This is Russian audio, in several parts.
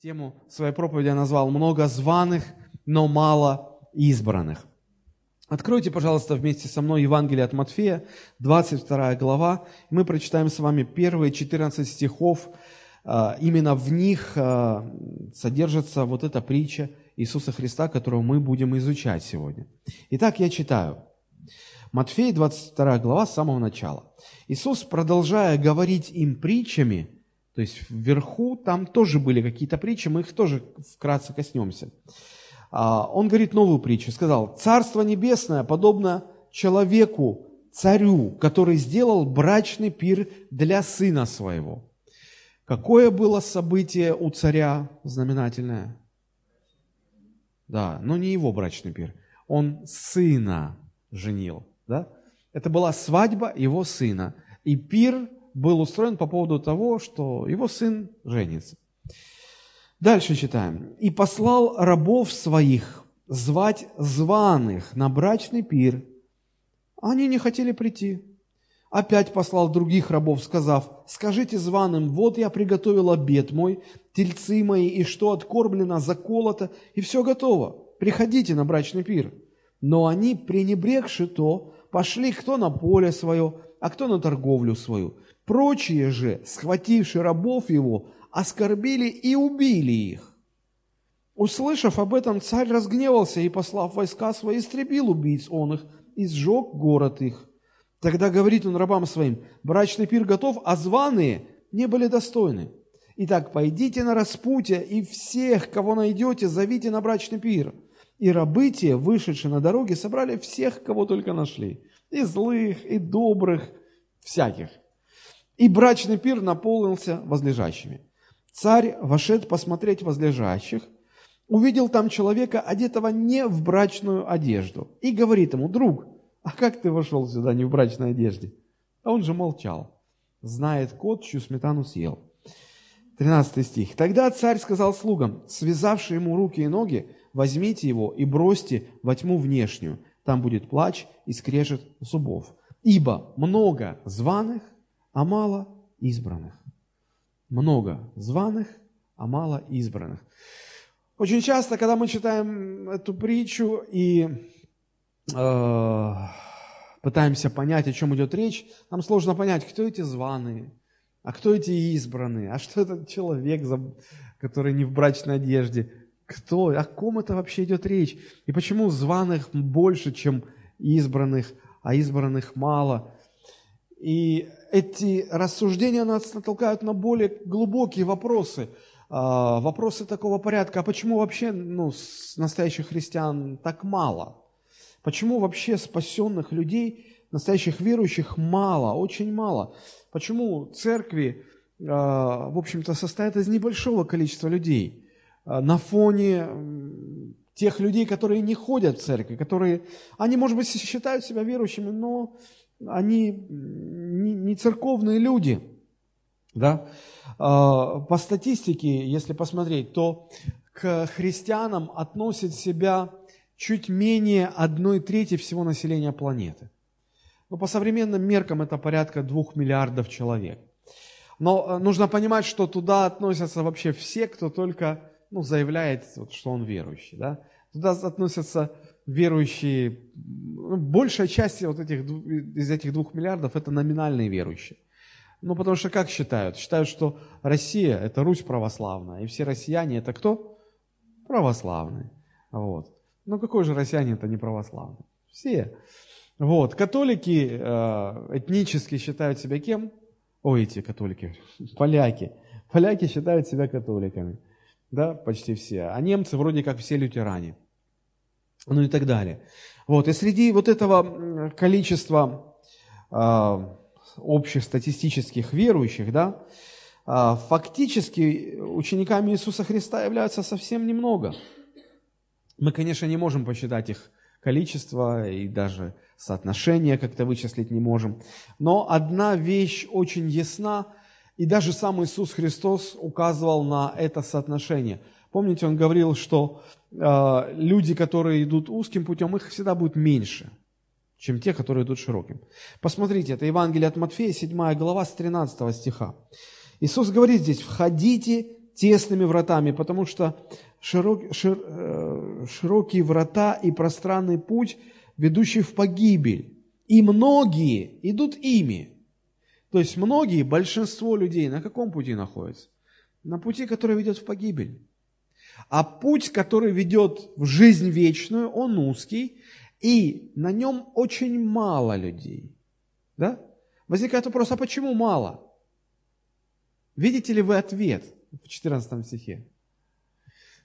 Тему своей проповеди я назвал «Много званых, но мало избранных». Откройте, пожалуйста, вместе со мной Евангелие от Матфея, 22 глава. Мы прочитаем с вами первые 14 стихов. А, именно в них а, содержится вот эта притча Иисуса Христа, которую мы будем изучать сегодня. Итак, я читаю. Матфея, 22 глава, с самого начала. Иисус, продолжая говорить им притчами, то есть вверху там тоже были какие-то притчи, мы их тоже вкратце коснемся. А, он говорит новую притчу, сказал, «Царство небесное подобно человеку, царю, который сделал брачный пир для сына своего». Какое было событие у царя знаменательное? Да, но не его брачный пир. Он сына женил. Да? Это была свадьба его сына. И пир был устроен по поводу того, что его сын женится. Дальше читаем. «И послал рабов своих звать званых на брачный пир. Они не хотели прийти. Опять послал других рабов, сказав, «Скажите званым, вот я приготовил обед мой, тельцы мои, и что откормлено, заколото, и все готово. Приходите на брачный пир». Но они, пренебрегши то, пошли кто на поле свое, а кто на торговлю свою. Прочие же, схвативши рабов его, оскорбили и убили их. Услышав об этом, царь разгневался и, послав войска свои, истребил убийц он их и сжег город их. Тогда говорит он рабам своим, брачный пир готов, а званые не были достойны. Итак, пойдите на распутье и всех, кого найдете, зовите на брачный пир. И рабы те, вышедшие на дороге, собрали всех, кого только нашли. И злых, и добрых, всяких – и брачный пир наполнился возлежащими. Царь, вошед посмотреть возлежащих, увидел там человека, одетого не в брачную одежду, и говорит ему, друг, а как ты вошел сюда не в брачной одежде? А он же молчал. Знает кот, чью сметану съел. 13 стих. Тогда царь сказал слугам, связавшие ему руки и ноги, возьмите его и бросьте во тьму внешнюю. Там будет плач и скрежет зубов. Ибо много званых, а мало избранных. Много званых, а мало избранных. Очень часто, когда мы читаем эту притчу и э, пытаемся понять, о чем идет речь, нам сложно понять, кто эти званые, а кто эти избранные, а что этот человек, который не в брачной одежде, кто, о ком это вообще идет речь, и почему званых больше, чем избранных, а избранных мало. И эти рассуждения нас натолкают на более глубокие вопросы, а, вопросы такого порядка, а почему вообще ну, настоящих христиан так мало? Почему вообще спасенных людей, настоящих верующих мало, очень мало? Почему церкви, а, в общем-то, состоят из небольшого количества людей а, на фоне тех людей, которые не ходят в церковь, которые, они, может быть, считают себя верующими, но они не церковные люди. Да? А, по статистике, если посмотреть, то к христианам относит себя чуть менее одной трети всего населения планеты. Но по современным меркам это порядка двух миллиардов человек. Но э, нужно понимать, что туда относятся вообще все, кто только ну, заявляет, что он верующий. Да? Туда относятся верующие, ну, большая часть вот этих, из этих двух миллиардов это номинальные верующие. Ну, потому что как считают? Считают, что Россия – это Русь православная, и все россияне – это кто? Православные. Вот. Ну, какой же россияне это не православный? Все. Вот. Католики э, этнически считают себя кем? Ой, эти католики, поляки. Поляки считают себя католиками. Да, почти все. А немцы вроде как все лютеране ну и так далее. Вот. И среди вот этого количества э, общих статистических верующих, да, э, фактически учениками Иисуса Христа являются совсем немного. Мы, конечно, не можем посчитать их количество и даже соотношение как-то вычислить не можем. Но одна вещь очень ясна, и даже сам Иисус Христос указывал на это соотношение – Помните, он говорил, что э, люди, которые идут узким путем, их всегда будет меньше, чем те, которые идут широким. Посмотрите, это Евангелие от Матфея, 7 глава, с 13 стиха. Иисус говорит здесь, «Входите тесными вратами, потому что широк, шир, э, широкие врата и пространный путь, ведущий в погибель. И многие идут ими. То есть многие, большинство людей на каком пути находятся? На пути, который ведет в погибель. А путь, который ведет в жизнь вечную, он узкий, и на нем очень мало людей. Да? Возникает вопрос, а почему мало? Видите ли вы ответ в 14 стихе?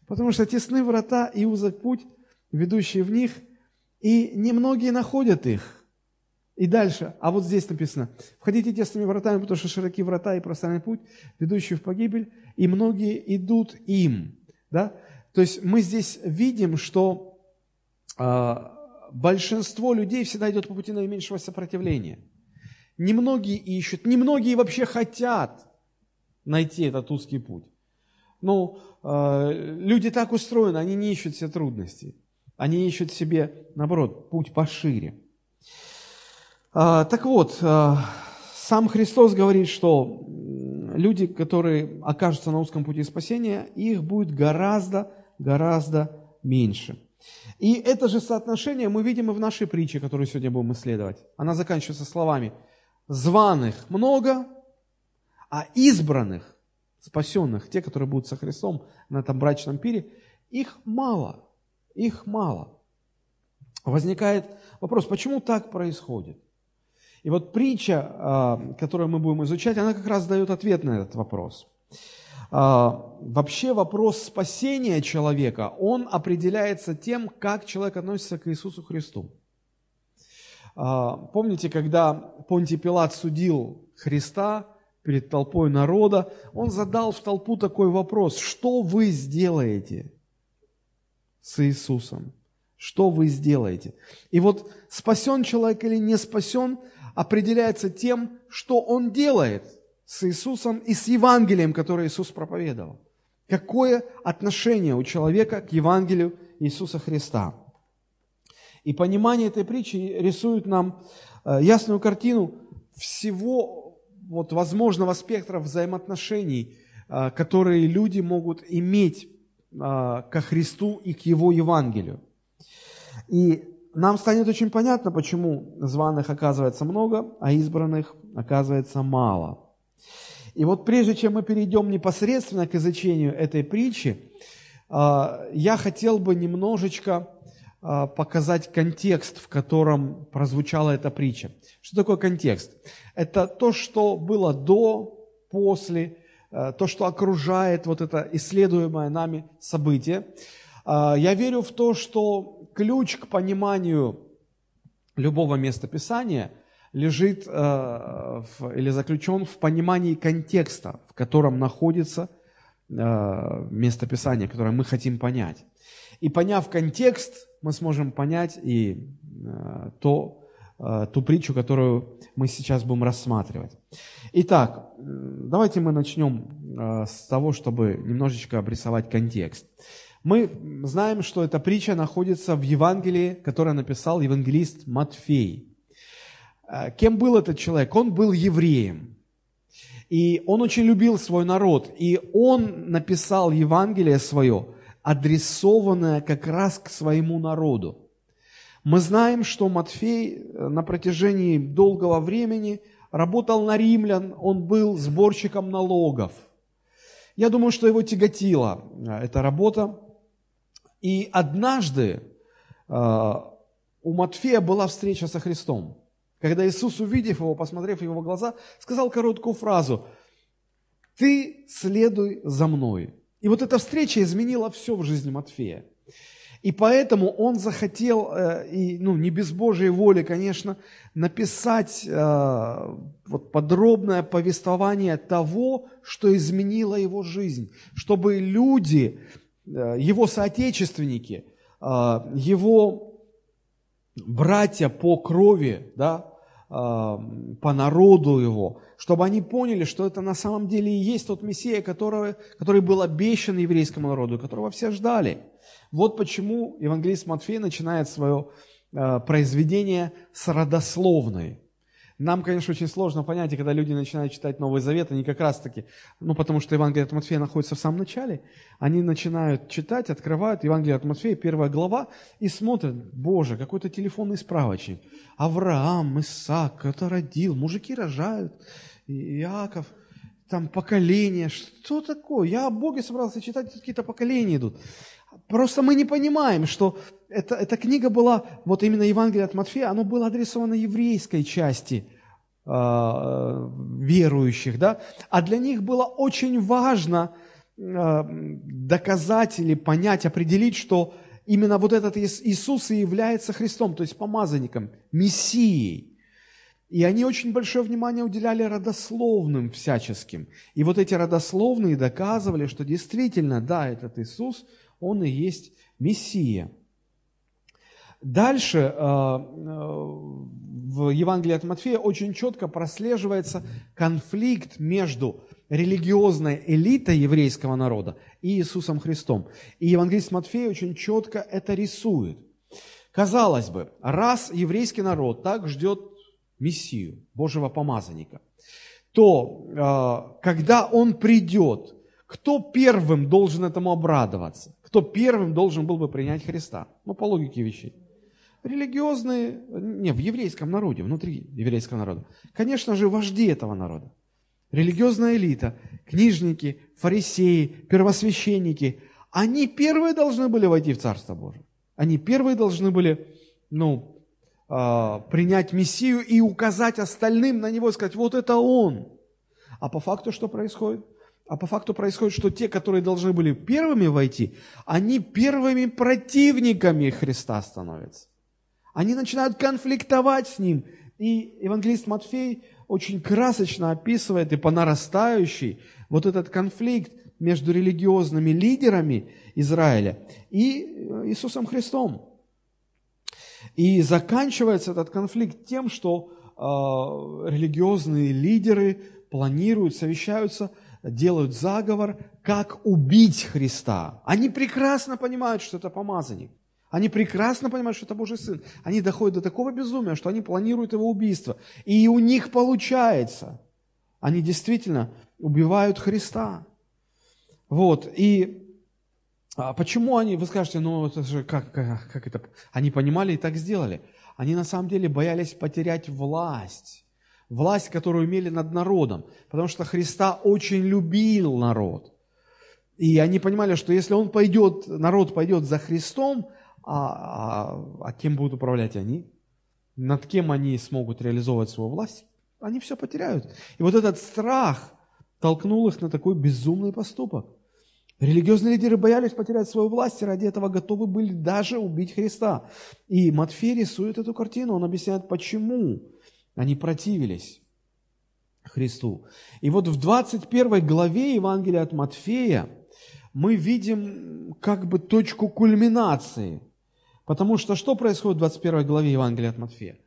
Потому что тесны врата и узок путь, ведущий в них, и немногие находят их. И дальше, а вот здесь написано, входите тесными вратами, потому что широки врата и пространный путь, ведущий в погибель, и многие идут им. Да? То есть мы здесь видим, что э, большинство людей всегда идет по пути наименьшего сопротивления. Немногие ищут, немногие вообще хотят найти этот узкий путь. Ну, э, люди так устроены, они не ищут себе трудностей. Они ищут себе, наоборот, путь пошире. Э, так вот, э, сам Христос говорит, что люди, которые окажутся на узком пути спасения, их будет гораздо, гораздо меньше. И это же соотношение мы видим и в нашей притче, которую сегодня будем исследовать. Она заканчивается словами «званых много, а избранных, спасенных, те, которые будут со Христом на этом брачном пире, их мало, их мало. Возникает вопрос, почему так происходит? И вот притча, а, которую мы будем изучать, она как раз дает ответ на этот вопрос. А, вообще вопрос спасения человека, он определяется тем, как человек относится к Иисусу Христу. А, помните, когда Понтий Пилат судил Христа, перед толпой народа, он задал в толпу такой вопрос, что вы сделаете с Иисусом? Что вы сделаете? И вот спасен человек или не спасен, определяется тем, что он делает с Иисусом и с Евангелием, которое Иисус проповедовал. Какое отношение у человека к Евангелию Иисуса Христа? И понимание этой притчи рисует нам э, ясную картину всего вот возможного спектра взаимоотношений, а, которые люди могут иметь а, ко Христу и к Его Евангелию. И нам станет очень понятно, почему званых оказывается много, а избранных оказывается мало. И вот прежде чем мы перейдем непосредственно к изучению этой притчи, а, я хотел бы немножечко показать контекст, в котором прозвучала эта притча. Что такое контекст? Это то, что было до, после, э, то, что окружает вот это исследуемое нами событие. Я верю в то, что ключ к пониманию любого места Писания лежит э, или заключен в понимании контекста, в котором находится место Писания, которое мы хотим понять. И поняв контекст, мы сможем понять и то, Э, ту притчу, которую мы сейчас будем рассматривать. Итак, давайте мы начнем э, с того, чтобы немножечко обрисовать контекст. Мы знаем, что эта притча находится в Евангелии, которое написал евангелист Матфей. Э, кем был этот человек? Он был евреем. И он очень любил свой народ. И он написал Евангелие свое, адресованное как раз к своему народу. Мы знаем, что Матфей э, на протяжении долгого времени работал на римлян, он был сборщиком налогов. Я думаю, что его тяготила э, эта работа. И однажды э, у Матфея была встреча со Христом. Когда Иисус, увидев его, посмотрев в его глаза, сказал короткую фразу «Ты следуй за мной». И вот эта встреча изменила все в жизни Матфея. И поэтому он захотел, э, и, ну, не без Божьей воли, конечно, написать э, вот, подробное повествование того, что изменило его жизнь, чтобы люди, его соотечественники, его братья по крови, да, по народу его, чтобы они поняли, что это на самом деле и есть тот Мессия, который, который был обещан еврейскому народу, которого все ждали – вот почему евангелист Матфей начинает свое э, произведение с родословной. Нам, конечно, очень сложно понять, и когда люди начинают читать Новый Завет, они как раз-таки, ну, потому что Евангелие от Матфея находится в самом начале, они начинают читать, открывают Евангелие от Матфея, первая глава, и смотрят, Боже, какой-то телефонный справочник. Авраам, Исаак, кто-то родил, мужики рожают, Иаков, там поколения, что такое? Я о Боге собрался читать, какие-то поколения идут. Просто мы не понимаем, что это, эта книга была, вот именно Евангелие от Матфея, оно было адресовано еврейской части верующих, да, а для них было очень важно э, доказать или понять, определить, что именно вот этот Иисус и является Христом, то есть помазанником, Мессией. И они очень большое внимание уделяли родословным всяческим. И вот эти родословные доказывали, что действительно, да, этот Иисус – он и есть Мессия. Дальше э, в Евангелии от Матфея очень четко прослеживается конфликт между религиозной элитой еврейского народа и Иисусом Христом. И евангелист Матфей очень четко это рисует. Казалось бы, раз еврейский народ так ждет Мессию, Божьего помазанника, то э, когда он придет, кто первым должен этому обрадоваться? кто первым должен был бы принять Христа. Ну, по логике вещей. Религиозные, не, в еврейском народе, внутри еврейского народа. Конечно же, вожди этого народа. Религиозная элита, книжники, фарисеи, первосвященники, они первые должны были войти в Царство Божие. Они первые должны были, ну, э, принять Мессию и указать остальным на Него, сказать, вот это Он. А по факту что происходит? А по факту происходит, что те, которые должны были первыми войти, они первыми противниками Христа становятся. Они начинают конфликтовать с Ним. И евангелист Матфей очень красочно описывает и по нарастающей вот этот конфликт между религиозными лидерами Израиля и Иисусом Христом. И заканчивается этот конфликт тем, что э, религиозные лидеры планируют, совещаются – делают заговор, как убить Христа. Они прекрасно понимают, что это помазанник. Они прекрасно понимают, что это Божий Сын. Они доходят до такого безумия, что они планируют его убийство. И у них получается. Они действительно убивают Христа. Вот. И а почему они, вы скажете, ну это же как, как, как это? Они понимали и так сделали. Они на самом деле боялись потерять власть власть, которую имели над народом, потому что Христа очень любил народ. И они понимали, что если он пойдет, народ пойдет за Христом, а, а, а кем будут управлять они? Над кем они смогут реализовывать свою власть? Они все потеряют. И вот этот страх толкнул их на такой безумный поступок. Религиозные лидеры боялись потерять свою власть, и ради этого готовы были даже убить Христа. И Матфей рисует эту картину, он объясняет, почему. Они противились Христу. И вот в 21 главе Евангелия от Матфея мы видим как бы точку кульминации. Потому что что происходит в 21 главе Евангелия от Матфея?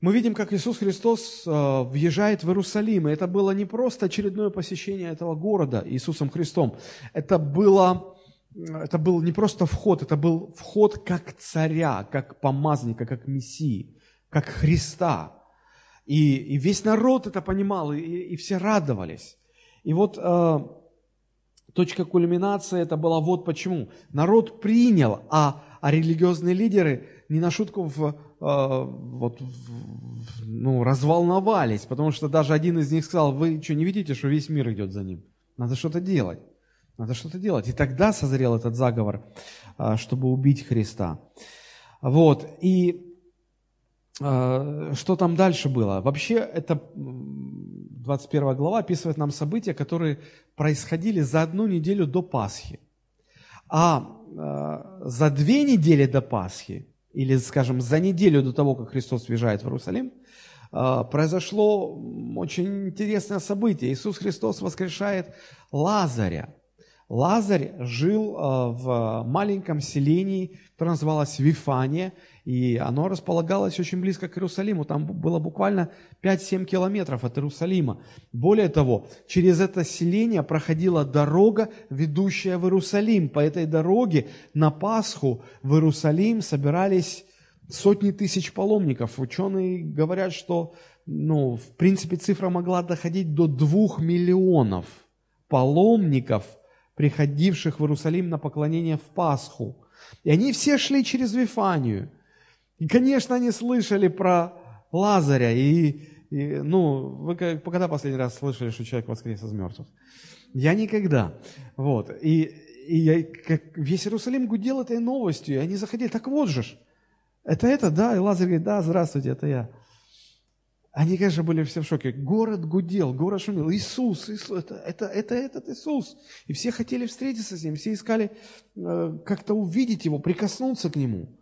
Мы видим, как Иисус Христос э, въезжает в Иерусалим. И это было не просто очередное посещение этого города Иисусом Христом. Это было это был не просто вход, это был вход как царя, как помазника, как мессии, как Христа. И, и весь народ это понимал, и, и все радовались. И вот э, точка кульминации это была вот почему. Народ принял, а, а религиозные лидеры не на шутку в, э, вот, в, ну, разволновались, потому что даже один из них сказал, вы что, не видите, что весь мир идет за ним? Надо что-то делать. Надо что-то делать. И тогда созрел этот заговор, э, чтобы убить Христа. Вот. И а, что там дальше было? Вообще, это 21 глава описывает нам события, которые происходили за одну неделю до Пасхи. А за две недели до Пасхи, или, скажем, за неделю до того, как Христос въезжает в Иерусалим, а, произошло очень интересное событие. Иисус Христос воскрешает Лазаря. Лазарь жил в маленьком селении, которое называлось Вифания, и оно располагалось очень близко к Иерусалиму. Там было буквально 5-7 километров от Иерусалима. Более того, через это селение проходила дорога, ведущая в Иерусалим. По этой дороге на Пасху в Иерусалим собирались сотни тысяч паломников. Ученые говорят, что ну, в принципе, цифра могла доходить до двух миллионов паломников, приходивших в Иерусалим на поклонение в Пасху. И они все шли через Вифанию. И, конечно, они слышали про Лазаря. И, и ну, вы когда последний раз слышали, что человек воскрес из мертвых? Я никогда. Вот. И, и я, как, весь Иерусалим гудел этой новостью, и они заходили, так вот же ж, это это, да? И Лазарь говорит, да, здравствуйте, это я. Они, конечно, были все в шоке. Город гудел, город шумел. Иисус, Иисус это, это, это этот Иисус. И все хотели встретиться с Ним, все искали э, как-то увидеть Его, прикоснуться к Нему.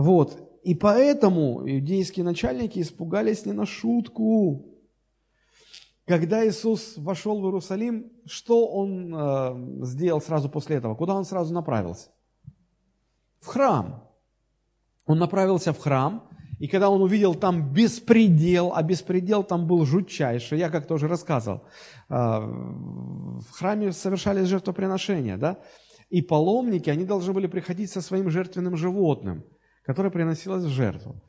Вот. И поэтому иудейские начальники испугались не на шутку. Когда Иисус вошел в Иерусалим, что Он э, сделал сразу после этого? Куда Он сразу направился? В храм. Он направился в храм, и когда он увидел там беспредел, а беспредел там был жутчайший, я как-то уже рассказывал, а, в храме совершались жертвоприношения, да, и паломники, они должны были приходить со своим жертвенным животным, которое приносилось в жертву.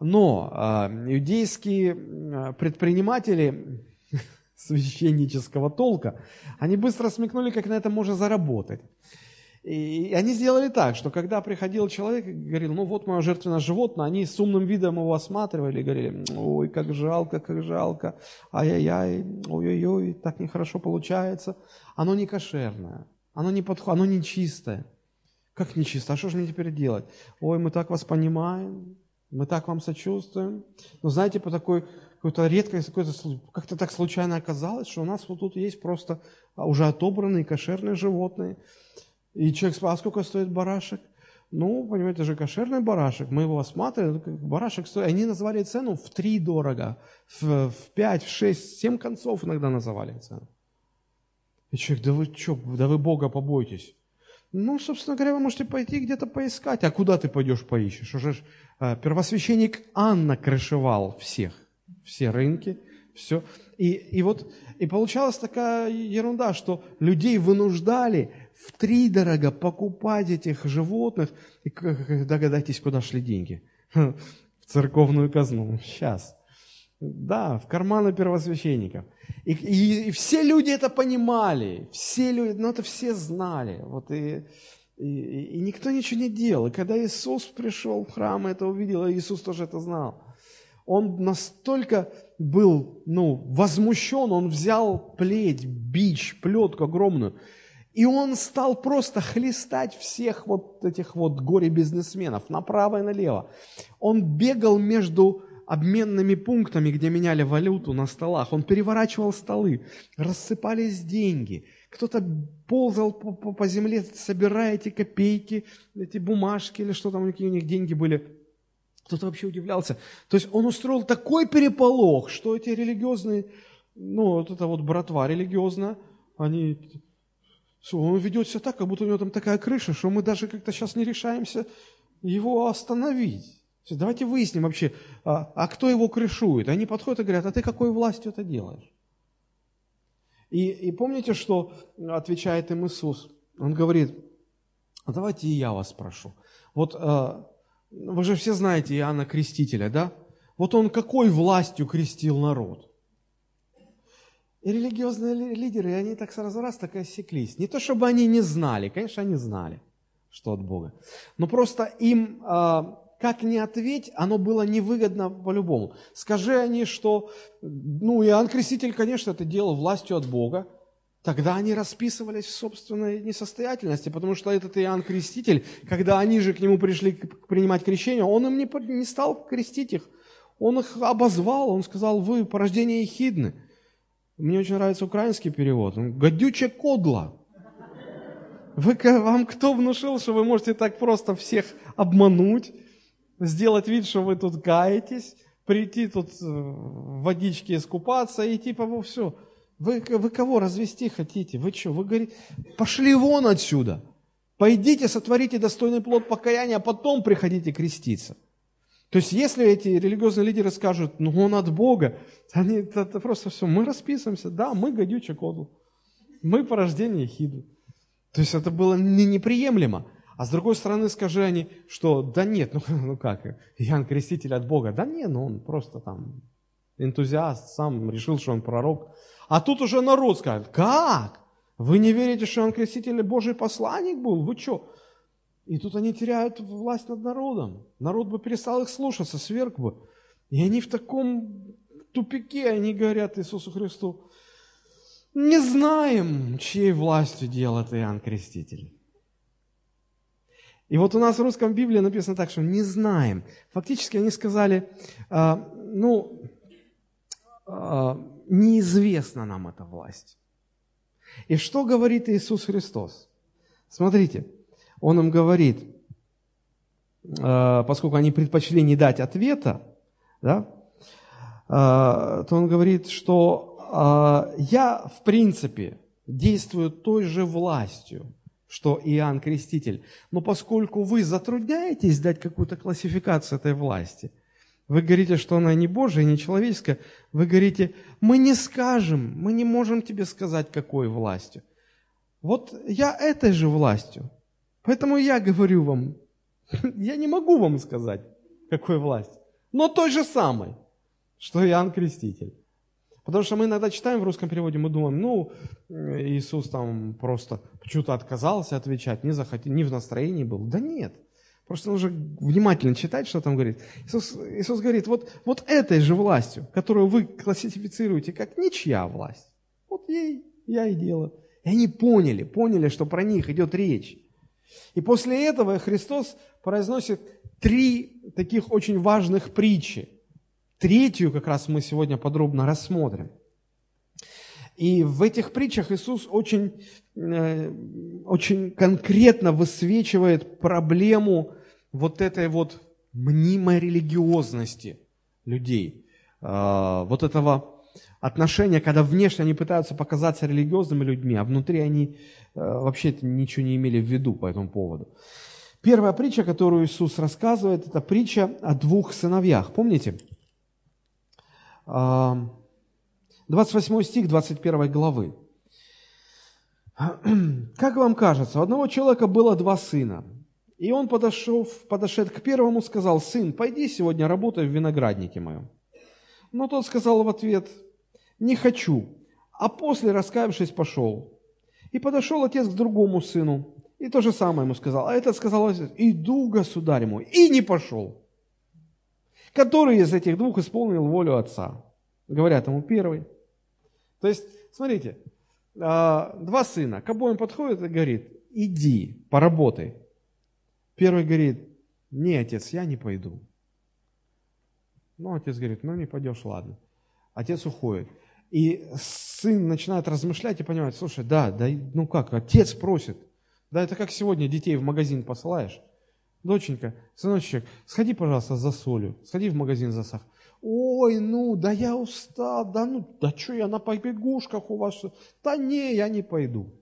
Но а, иудейские а, предприниматели священнического толка, они быстро смекнули, как на этом можно заработать. И они сделали так, что когда приходил человек и говорил, ну вот мое жертвенное животное, они с умным видом его осматривали и говорили, ой, как жалко, как жалко, ай-яй-яй, ой-ой-ой, так нехорошо получается. Оно не кошерное, оно не подходит, оно не чистое. Как не чисто? А что же мне теперь делать? Ой, мы так вас понимаем, мы так вам сочувствуем. Но знаете, по такой какой-то редкой, какой-то, как-то так случайно оказалось, что у нас вот тут есть просто уже отобранные кошерные животные. И человек спрашивает, а сколько стоит барашек? Ну, понимаете, это же кошерный барашек. Мы его осматривали, барашек стоит. Они называли цену в три дорого, в, в пять, в шесть, семь концов иногда называли цену. И человек, да вы что, да вы Бога побойтесь. Ну, собственно говоря, вы можете пойти где-то поискать. А куда ты пойдешь поищешь? Уже ж, э, первосвященник Анна крышевал всех, все рынки, все. И, и вот, и получалась такая ерунда, что людей вынуждали в три дорого покупать этих животных. И догадайтесь, куда шли деньги? В церковную казну. Сейчас. Да, в карманы первосвященников. И, и, и все люди это понимали, все люди, ну это все знали. Вот и, и, и никто ничего не делал. И когда Иисус пришел в храм и это увидел, Иисус тоже это знал. Он настолько был ну, возмущен, он взял плеть, бич, плетку огромную, и он стал просто хлестать всех вот этих вот горе-бизнесменов направо и налево. Он бегал между обменными пунктами, где меняли валюту на столах. Он переворачивал столы, рассыпались деньги. Кто-то ползал по, по, по земле, собирая эти копейки, эти бумажки или что там, какие у них деньги были. Кто-то вообще удивлялся. То есть он устроил такой переполох, что эти религиозные, ну, вот эта вот братва религиозная, они он ведет себя так, как будто у него там такая крыша, что мы даже как-то сейчас не решаемся его остановить. Давайте выясним вообще, а, а кто его крышует. Они подходят и говорят, а ты какой властью это делаешь? И, и помните, что отвечает им Иисус? Он говорит, а давайте и я вас спрошу. Вот а, вы же все знаете Иоанна Крестителя, да? Вот он какой властью крестил народ? И религиозные лидеры, они так сразу раз так и осеклись. Не то, чтобы они не знали, конечно, они знали, что от Бога. Но просто им, а, как ни ответь, оно было невыгодно по-любому. Скажи они, что, ну, Иоанн Креститель, конечно, это делал властью от Бога, Тогда они расписывались в собственной несостоятельности, потому что этот Иоанн Креститель, когда они же к нему пришли принимать крещение, он им не, не стал крестить их. Он их обозвал, он сказал, вы порождение ехидны. Мне очень нравится украинский перевод. Гадюче кодла. Вы, вам кто внушил, что вы можете так просто всех обмануть, сделать вид, что вы тут каетесь, прийти тут э, в водичке искупаться и типа, во все. Вы, вы кого развести хотите? Вы что? Вы говорите, пошли вон отсюда. Пойдите, сотворите достойный плод покаяния, а потом приходите креститься. То есть, если эти религиозные лидеры скажут, ну он от Бога, они это просто все, мы расписываемся, да, мы гадючий кодл, мы порождение хиду. То есть, это было не, неприемлемо. А с другой стороны, скажи они, что да нет, ну, ну как, Иоанн Креститель от Бога, да нет, ну он просто там энтузиаст, сам решил, что он пророк. А тут уже народ скажет, как? Вы не верите, что он креститель Божий посланник был? Вы что? И тут они теряют власть над народом. Народ бы перестал их слушаться, сверг бы. И они в таком тупике, они говорят Иисусу Христу, не знаем, чьей властью делает Иоанн Креститель. И вот у нас в русском Библии написано так, что не знаем. Фактически они сказали, э, ну, э, неизвестна нам эта власть. И что говорит Иисус Христос? Смотрите, Он им говорит, э, поскольку они предпочли не дать ответа, да, э, то Он говорит, что э, я, в принципе, действую той же властью, что Иоанн Креститель. Но поскольку вы затрудняетесь дать какую-то классификацию этой власти, вы говорите, что она не Божия, не человеческая, вы говорите, мы не скажем, мы не можем тебе сказать, какой властью. Вот я этой же властью. Поэтому я говорю вам, я не могу вам сказать, какой власть, но той же самой, что Иоанн Креститель. Потому что мы иногда читаем в русском переводе, мы думаем, ну, Иисус там просто почему-то отказался отвечать, не захотел, не в настроении был. Да нет. Просто нужно внимательно читать, что там говорит. Иисус, Иисус говорит, вот, вот этой же властью, которую вы классифицируете как ничья власть, вот ей я и делаю. И они поняли, поняли, что про них идет речь. И после этого Христос произносит три таких очень важных притчи. Третью как раз мы сегодня подробно рассмотрим. И в этих притчах Иисус очень, э, очень конкретно высвечивает проблему вот этой вот мнимой религиозности людей, э, вот этого отношения, когда внешне они пытаются показаться религиозными людьми, а внутри они э, вообще ничего не имели в виду по этому поводу. Первая притча, которую Иисус рассказывает, это притча о двух сыновьях. Помните? 28 стих 21 главы. Как вам кажется, у одного человека было два сына, и он, подошел, подошед к первому, сказал, «Сын, пойди сегодня работай в винограднике моем». Но тот сказал в ответ, «Не хочу». А после, раскаявшись, пошел. И подошел отец к другому сыну, и то же самое ему сказал. А этот сказал «Иду, государь мой», и не пошел. Который из этих двух исполнил волю отца? Говорят ему первый. То есть, смотрите, а, два сына. К обоим подходит и говорит, иди, поработай. Первый говорит, не, отец, я не пойду. Ну, отец говорит, ну не пойдешь, ладно. Отец уходит. И сын начинает размышлять и понимает, слушай, да, да, ну как, отец просит. Да, это как сегодня детей в магазин посылаешь доченька, сыночек, сходи, пожалуйста, за солью, сходи в магазин за сахар. Ой, ну, да я устал, да ну, да что я на побегушках у вас? Да не, я не пойду.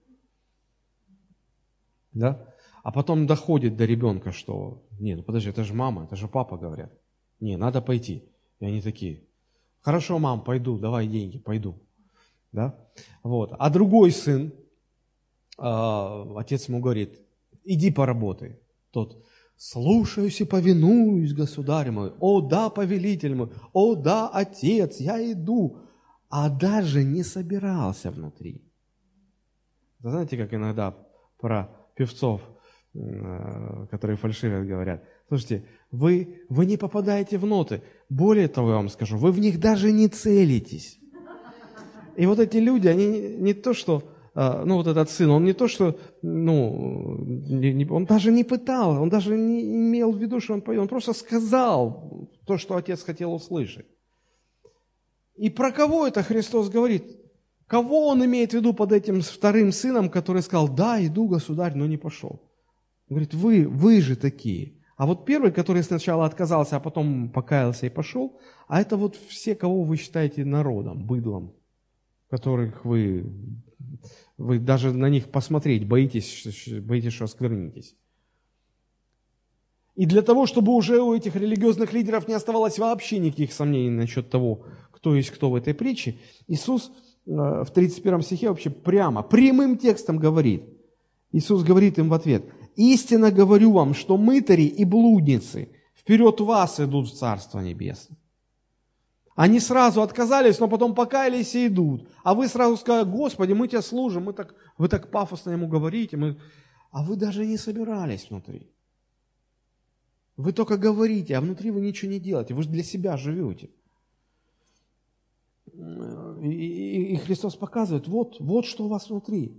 Да? А потом доходит до ребенка, что, не, ну подожди, это же мама, это же папа говорят. Не, надо пойти. И они такие, хорошо, мам, пойду, давай деньги, пойду. Да? Вот. А другой сын, э, отец ему говорит, иди поработай. Тот, Слушаюсь и повинуюсь, государь мой. О, да, повелитель мой. О, да, отец, я иду. А даже не собирался внутри. Знаете, как иногда про певцов, э, которые фальшивят, говорят. Слушайте, вы, вы не попадаете в ноты. Более того, я вам скажу, вы в них даже не целитесь. И вот эти люди, они не то, что ну, вот этот сын, он не то, что, ну, не, не, он даже не пытал, он даже не имел в виду, что он поет, он просто сказал то, что отец хотел услышать. И про кого это Христос говорит? Кого он имеет в виду под этим вторым сыном, который сказал, да, иду, государь, но не пошел? Он говорит, вы, вы же такие. А вот первый, который сначала отказался, а потом покаялся и пошел, а это вот все, кого вы считаете народом, быдлом, которых вы вы даже на них посмотреть боитесь, боитесь, что осквернитесь. И для того, чтобы уже у этих религиозных лидеров не оставалось вообще никаких сомнений насчет того, кто есть кто в этой притче, Иисус э, в 31 стихе вообще прямо, прямым текстом говорит. Иисус говорит им в ответ, «Истинно говорю вам, что мытари и блудницы вперед вас идут в Царство Небесное». Они сразу отказались, но потом покаялись и идут. А вы сразу сказали, Господи, мы тебя служим, мы так, вы так пафосно ему говорите. Мы... А вы даже не собирались внутри. Вы только говорите, а внутри вы ничего не делаете. Вы же для себя живете. И, и Христос показывает, вот, вот что у вас внутри.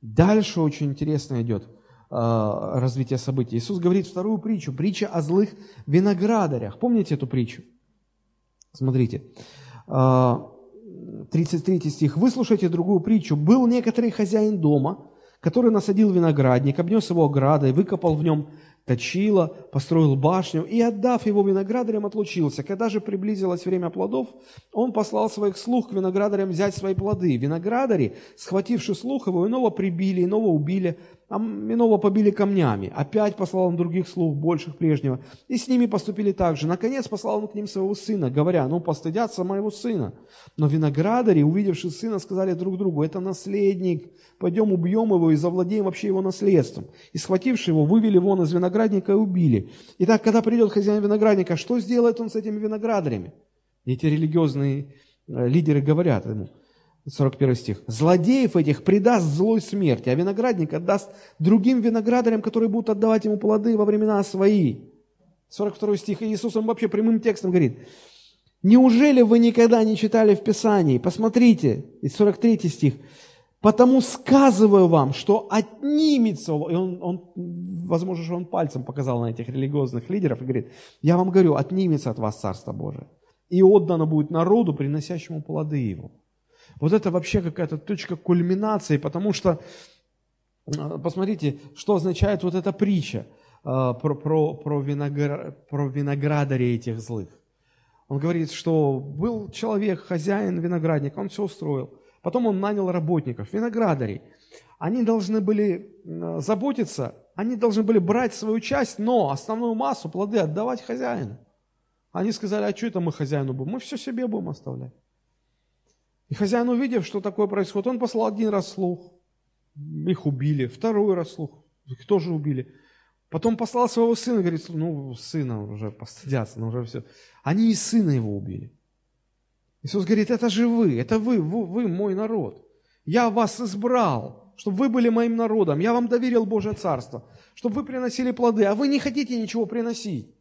Дальше очень интересно идет э, развитие событий. Иисус говорит вторую притчу, притча о злых виноградарях. Помните эту притчу? Смотрите, 33 э, стих. «Выслушайте другую притчу. Был некоторый хозяин дома, который насадил виноградник, обнес его оградой, выкопал в нем точила, построил башню и, отдав его виноградарям, отлучился. Когда же приблизилось время плодов, он послал своих слуг к виноградарям взять свои плоды. Виноградари, схвативши слух его, иного прибили, иного убили, а иного побили камнями. Опять послал он других слуг, больших прежнего, и с ними поступили так же. Наконец послал он к ним своего сына, говоря, ну, постыдятся моего сына. Но виноградари, увидевши сына, сказали друг другу, это наследник, пойдем убьем его и завладеем вообще его наследством. И схвативши его, вывели вон из виноградника и убили. Итак, когда придет хозяин виноградника, что сделает он с этими виноградарями? Эти религиозные э, лидеры говорят ему – 41 стих. «Злодеев этих предаст злой смерти, а виноградник отдаст другим виноградарям, которые будут отдавать ему плоды во времена свои». 42 стих. И Иисус он вообще прямым текстом говорит, «Неужели вы никогда не читали в Писании? Посмотрите». И 43 стих. «Потому сказываю вам, что отнимется...» И он, он, возможно, что он пальцем показал на этих религиозных лидеров и говорит, «Я вам говорю, отнимется от вас Царство Божие, и отдано будет народу, приносящему плоды его». Вот это вообще какая-то точка кульминации, потому что, э, посмотрите, что означает вот эта притча э, про, про, про, виногра, про виноградарей этих злых. Он говорит, что был человек, хозяин виноградника, он все устроил. Потом он нанял работников, виноградарей. Они должны были заботиться, они должны были брать свою часть, но основную массу, плоды отдавать хозяину. Они сказали, а что это мы хозяину будем? Мы все себе будем оставлять. И хозяин, увидев, что такое происходит, он послал один раз слух, их убили, второй раз слух, их тоже убили. Потом послал своего сына, говорит, ну, сына уже постыдятся, ну, уже все. Они и сына его убили. Иисус говорит, это же вы, это вы, вы, вы мой народ. Я вас избрал, чтобы вы были моим народом. Я вам доверил Божье Царство, чтобы вы приносили плоды, а вы не хотите ничего приносить.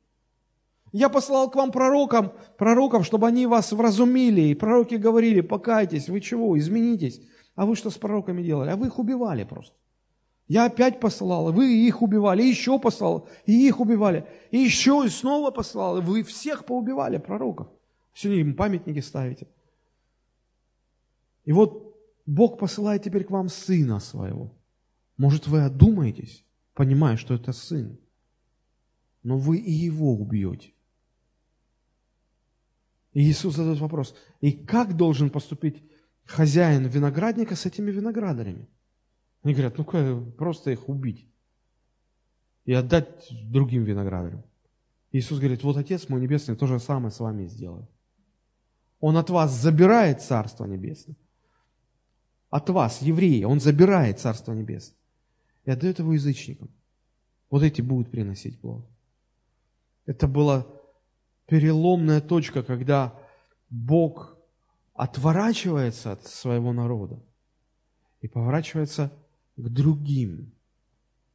Я послал к вам пророкам, пророкам, чтобы они вас вразумили. И пророки говорили, покайтесь, вы чего, изменитесь. А вы что с пророками делали? А вы их убивали просто. Я опять послал, вы их убивали, еще послал, и их убивали, и еще и снова послал, вы всех поубивали, пророков. Сегодня им памятники ставите. И вот Бог посылает теперь к вам сына своего. Может, вы одумаетесь, понимая, что это сын, но вы и его убьете. И Иисус задает вопрос, и как должен поступить хозяин виноградника с этими виноградарями? Они говорят, ну как, просто их убить и отдать другим виноградарям. Иисус говорит, вот Отец мой Небесный то же самое с вами сделает. Он от вас забирает Царство Небесное. От вас, евреи, Он забирает Царство Небесное и отдает его язычникам. Вот эти будут приносить плод. Это было переломная точка, когда Бог отворачивается от своего народа и поворачивается к другим,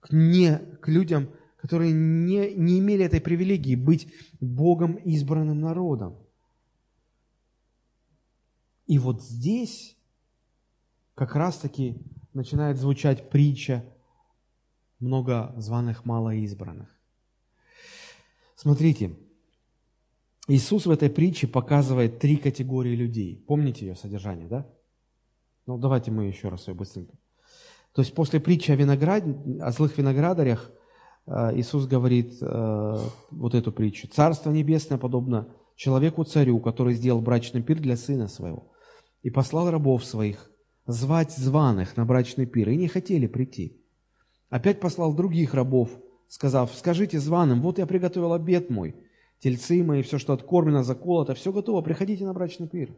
к, не, к людям, которые не, не имели этой привилегии быть Богом избранным народом. И вот здесь как раз-таки начинает звучать притча много званых, мало избранных. Смотрите, Иисус в этой притче показывает три категории людей. Помните ее содержание, да? Ну, давайте мы еще раз ее быстренько. То есть после притчи о, виноград... о злых виноградарях э, Иисус говорит э, вот эту притчу. «Царство небесное подобно человеку-царю, который сделал брачный пир для сына своего, и послал рабов своих звать званых на брачный пир, и не хотели прийти. Опять послал других рабов, сказав, скажите званым, вот я приготовил обед мой, тельцы мои, все, что откормлено, заколото, все готово, приходите на брачный пир.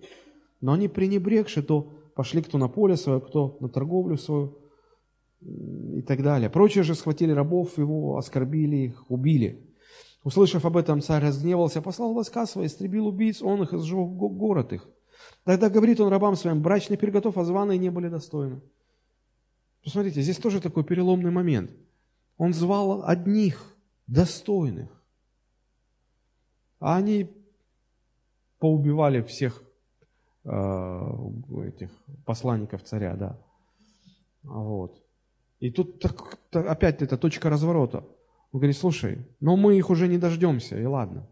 Но они, пренебрегши, то пошли кто на поле свое, кто на торговлю свою и так далее. Прочие же схватили рабов его, оскорбили их, убили. Услышав об этом, царь разгневался, послал войска свои, истребил убийц, он их и сжег город их. Тогда говорит он рабам своим, брачный пир готов, а званые не были достойны. Посмотрите, здесь тоже такой переломный момент. Он звал одних достойных, а они поубивали всех э, этих посланников царя, да. Вот. И тут так, так, опять эта точка разворота. Он говорит, слушай, но мы их уже не дождемся, и ладно.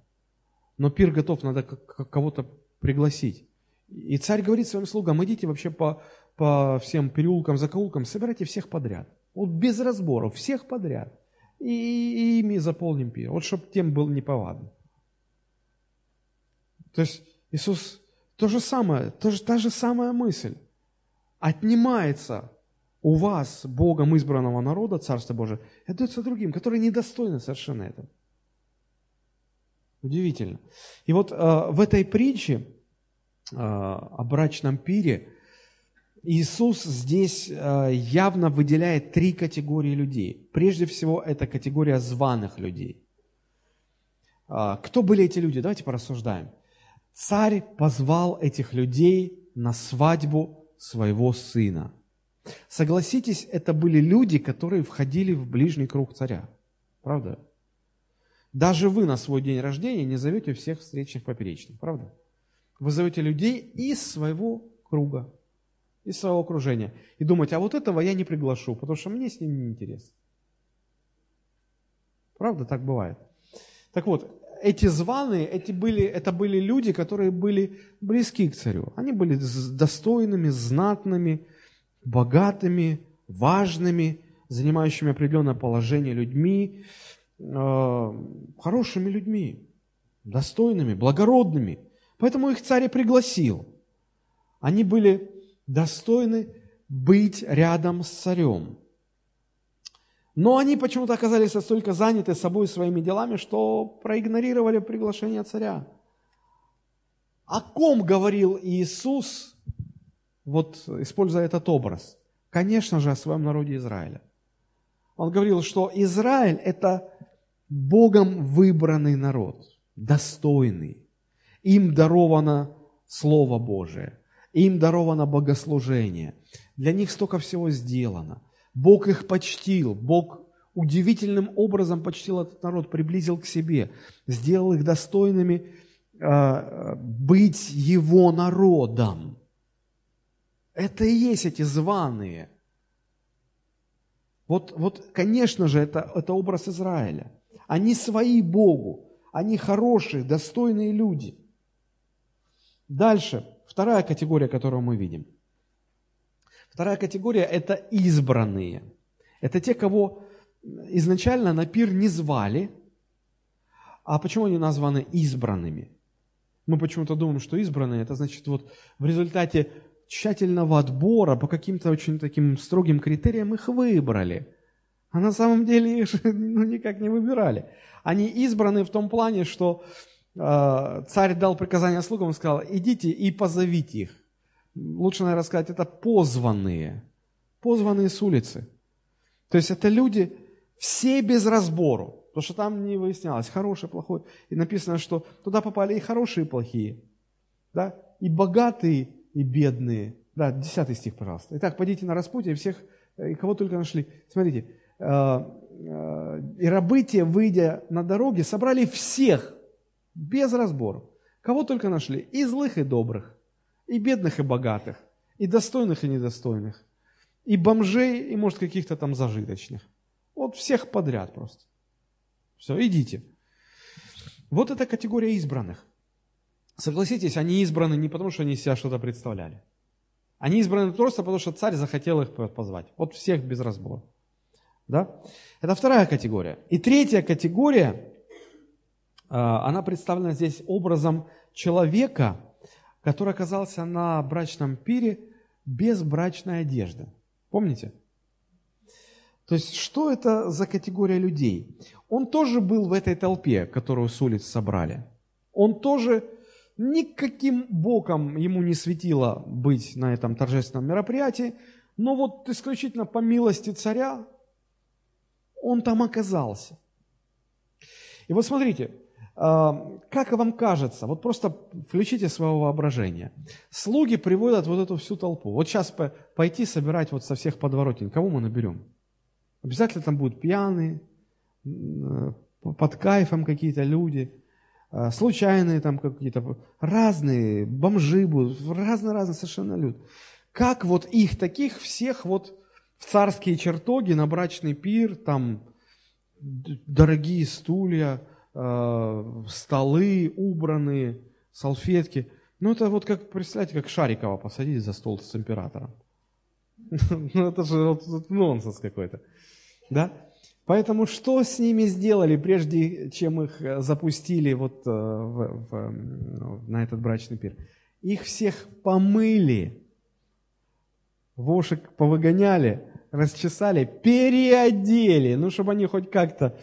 Но пир готов, надо кого-то пригласить. И царь говорит своим слугам, идите вообще по, по всем переулкам, закоулкам, собирайте всех подряд. Вот без разборов, всех подряд. И, и ими заполним пир. Вот чтобы тем было неповадно. То есть Иисус то же самое, то же, та же самая мысль. Отнимается у вас, Богом избранного народа, Царство Божие, и отдается другим, которые недостойны совершенно этого. Удивительно. И вот э, в этой притче э, о брачном пире Иисус здесь э, явно выделяет три категории людей. Прежде всего, это категория званых людей. Э, кто были эти люди? Давайте порассуждаем. Царь позвал этих людей на свадьбу своего сына – Согласитесь, это были люди, которые входили в ближний круг царя. Правда? Даже вы на свой день рождения не зовете всех встречных поперечных. Правда? Вы зовете людей из своего круга, из своего окружения. И думаете, а вот этого я не приглашу, потому что мне с ним не интересно. Правда, так бывает. Так вот, эти званые, эти были, это были люди, которые были близки к царю. Они были достойными, знатными, богатыми, важными, занимающими определенное положение людьми, э, хорошими людьми, достойными, благородными. Поэтому их царь и пригласил. Они были достойны быть рядом с царем. Но они почему-то оказались настолько заняты собой и своими делами, что проигнорировали приглашение царя. О ком говорил Иисус вот используя этот образ, конечно же, о своем народе Израиля. Он говорил, что Израиль – это Богом выбранный народ, достойный. Им даровано Слово Божие, им даровано богослужение. Для них столько всего сделано. Бог их почтил, Бог удивительным образом почтил этот народ, приблизил к себе, сделал их достойными э, быть его народом. Это и есть эти званые. Вот, вот конечно же, это, это образ Израиля. Они свои Богу, они хорошие, достойные люди. Дальше, вторая категория, которую мы видим. Вторая категория – это избранные. Это те, кого изначально на пир не звали. А почему они названы избранными? Мы почему-то думаем, что избранные – это значит вот в результате тщательного отбора, по каким-то очень таким строгим критериям их выбрали. А на самом деле их ну, никак не выбирали. Они избраны в том плане, что э, царь дал приказание слугам и сказал, идите и позовите их. Лучше, наверное, сказать, это позванные. Позванные с улицы. То есть это люди все без разбору. Потому что там не выяснялось, хороший, плохой. И написано, что туда попали и хорошие, и плохие. Да? И богатые, и бедные. Да, 10 стих, пожалуйста. Итак, пойдите на распутье, всех, э, и кого только нашли. Смотрите, э, э, и рабы те, выйдя на дороге, собрали всех, без разбора. Кого только нашли, и злых, и добрых, и бедных, и богатых, и достойных, и недостойных, и бомжей, и, может, каких-то там зажиточных. Вот всех подряд просто. Все, идите. Вот эта категория избранных. Согласитесь, они избраны не потому, что они себя что-то представляли. Они избраны просто потому, что царь захотел их позвать. Вот всех без разбора. Да? Это вторая категория. И третья категория, а, она представлена здесь образом человека, который оказался на брачном пире без брачной одежды. Помните? То есть, что это за категория людей? Он тоже был в этой толпе, которую с улиц собрали. Он тоже Никаким боком ему не светило быть на этом торжественном мероприятии, но вот исключительно по милости царя он там оказался. И вот смотрите, как вам кажется, вот просто включите свое воображение. Слуги приводят вот эту всю толпу. Вот сейчас пойти собирать вот со всех подворотен. Кого мы наберем? Обязательно там будут пьяные, под кайфом какие-то люди, а, случайные там какие-то, разные, бомжи будут, разные-разные совершенно люди. Как вот их таких всех вот в царские чертоги на брачный пир, там дорогие стулья, э, столы убранные, салфетки. Ну, это вот как, представляете, как Шарикова посадить за стол с императором. Ну, это же нонсенс какой-то. Да? Поэтому что с ними сделали, прежде чем их э, запустили вот э, в, в, на этот брачный пир? Их всех помыли, вошек повыгоняли, расчесали, переодели, ну, чтобы они хоть как-то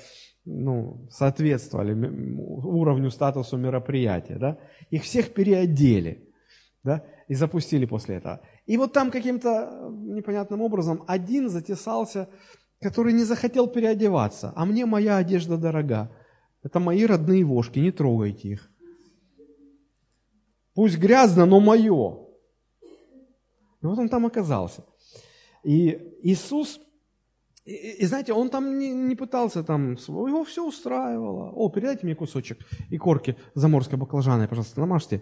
ну, соответствовали уровню, статусу мероприятия, да, их всех переодели, да, и запустили после этого. И вот там каким-то непонятным образом один затесался, который не захотел переодеваться, а мне моя одежда дорога. Это мои родные вошки, не трогайте их. Пусть грязно, но мое. И вот он там оказался. И Иисус и, и знаете, он там не, не пытался там, его все устраивало. О, передайте мне кусочек и корки заморской баклажаны, пожалуйста, намажьте.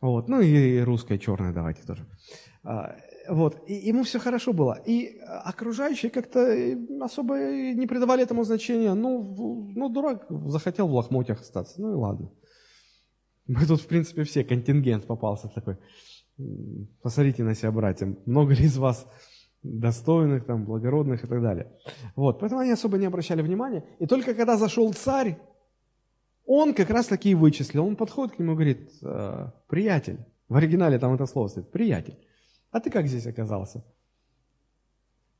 Вот. Ну и русская черная давайте тоже. А, вот. И ему все хорошо было. И окружающие как-то особо не придавали этому значения. Ну, ну, дурак захотел в лохмотьях остаться. Ну и ладно. Мы тут, в принципе, все, контингент попался такой. Посмотрите на себя, братья. Много ли из вас достойных, там, благородных и так далее. Вот, поэтому они особо не обращали внимания. И только когда зашел царь, он как раз таки и вычислил. Он подходит к нему и говорит, «Э, приятель, в оригинале там это слово стоит, приятель, а ты как здесь оказался?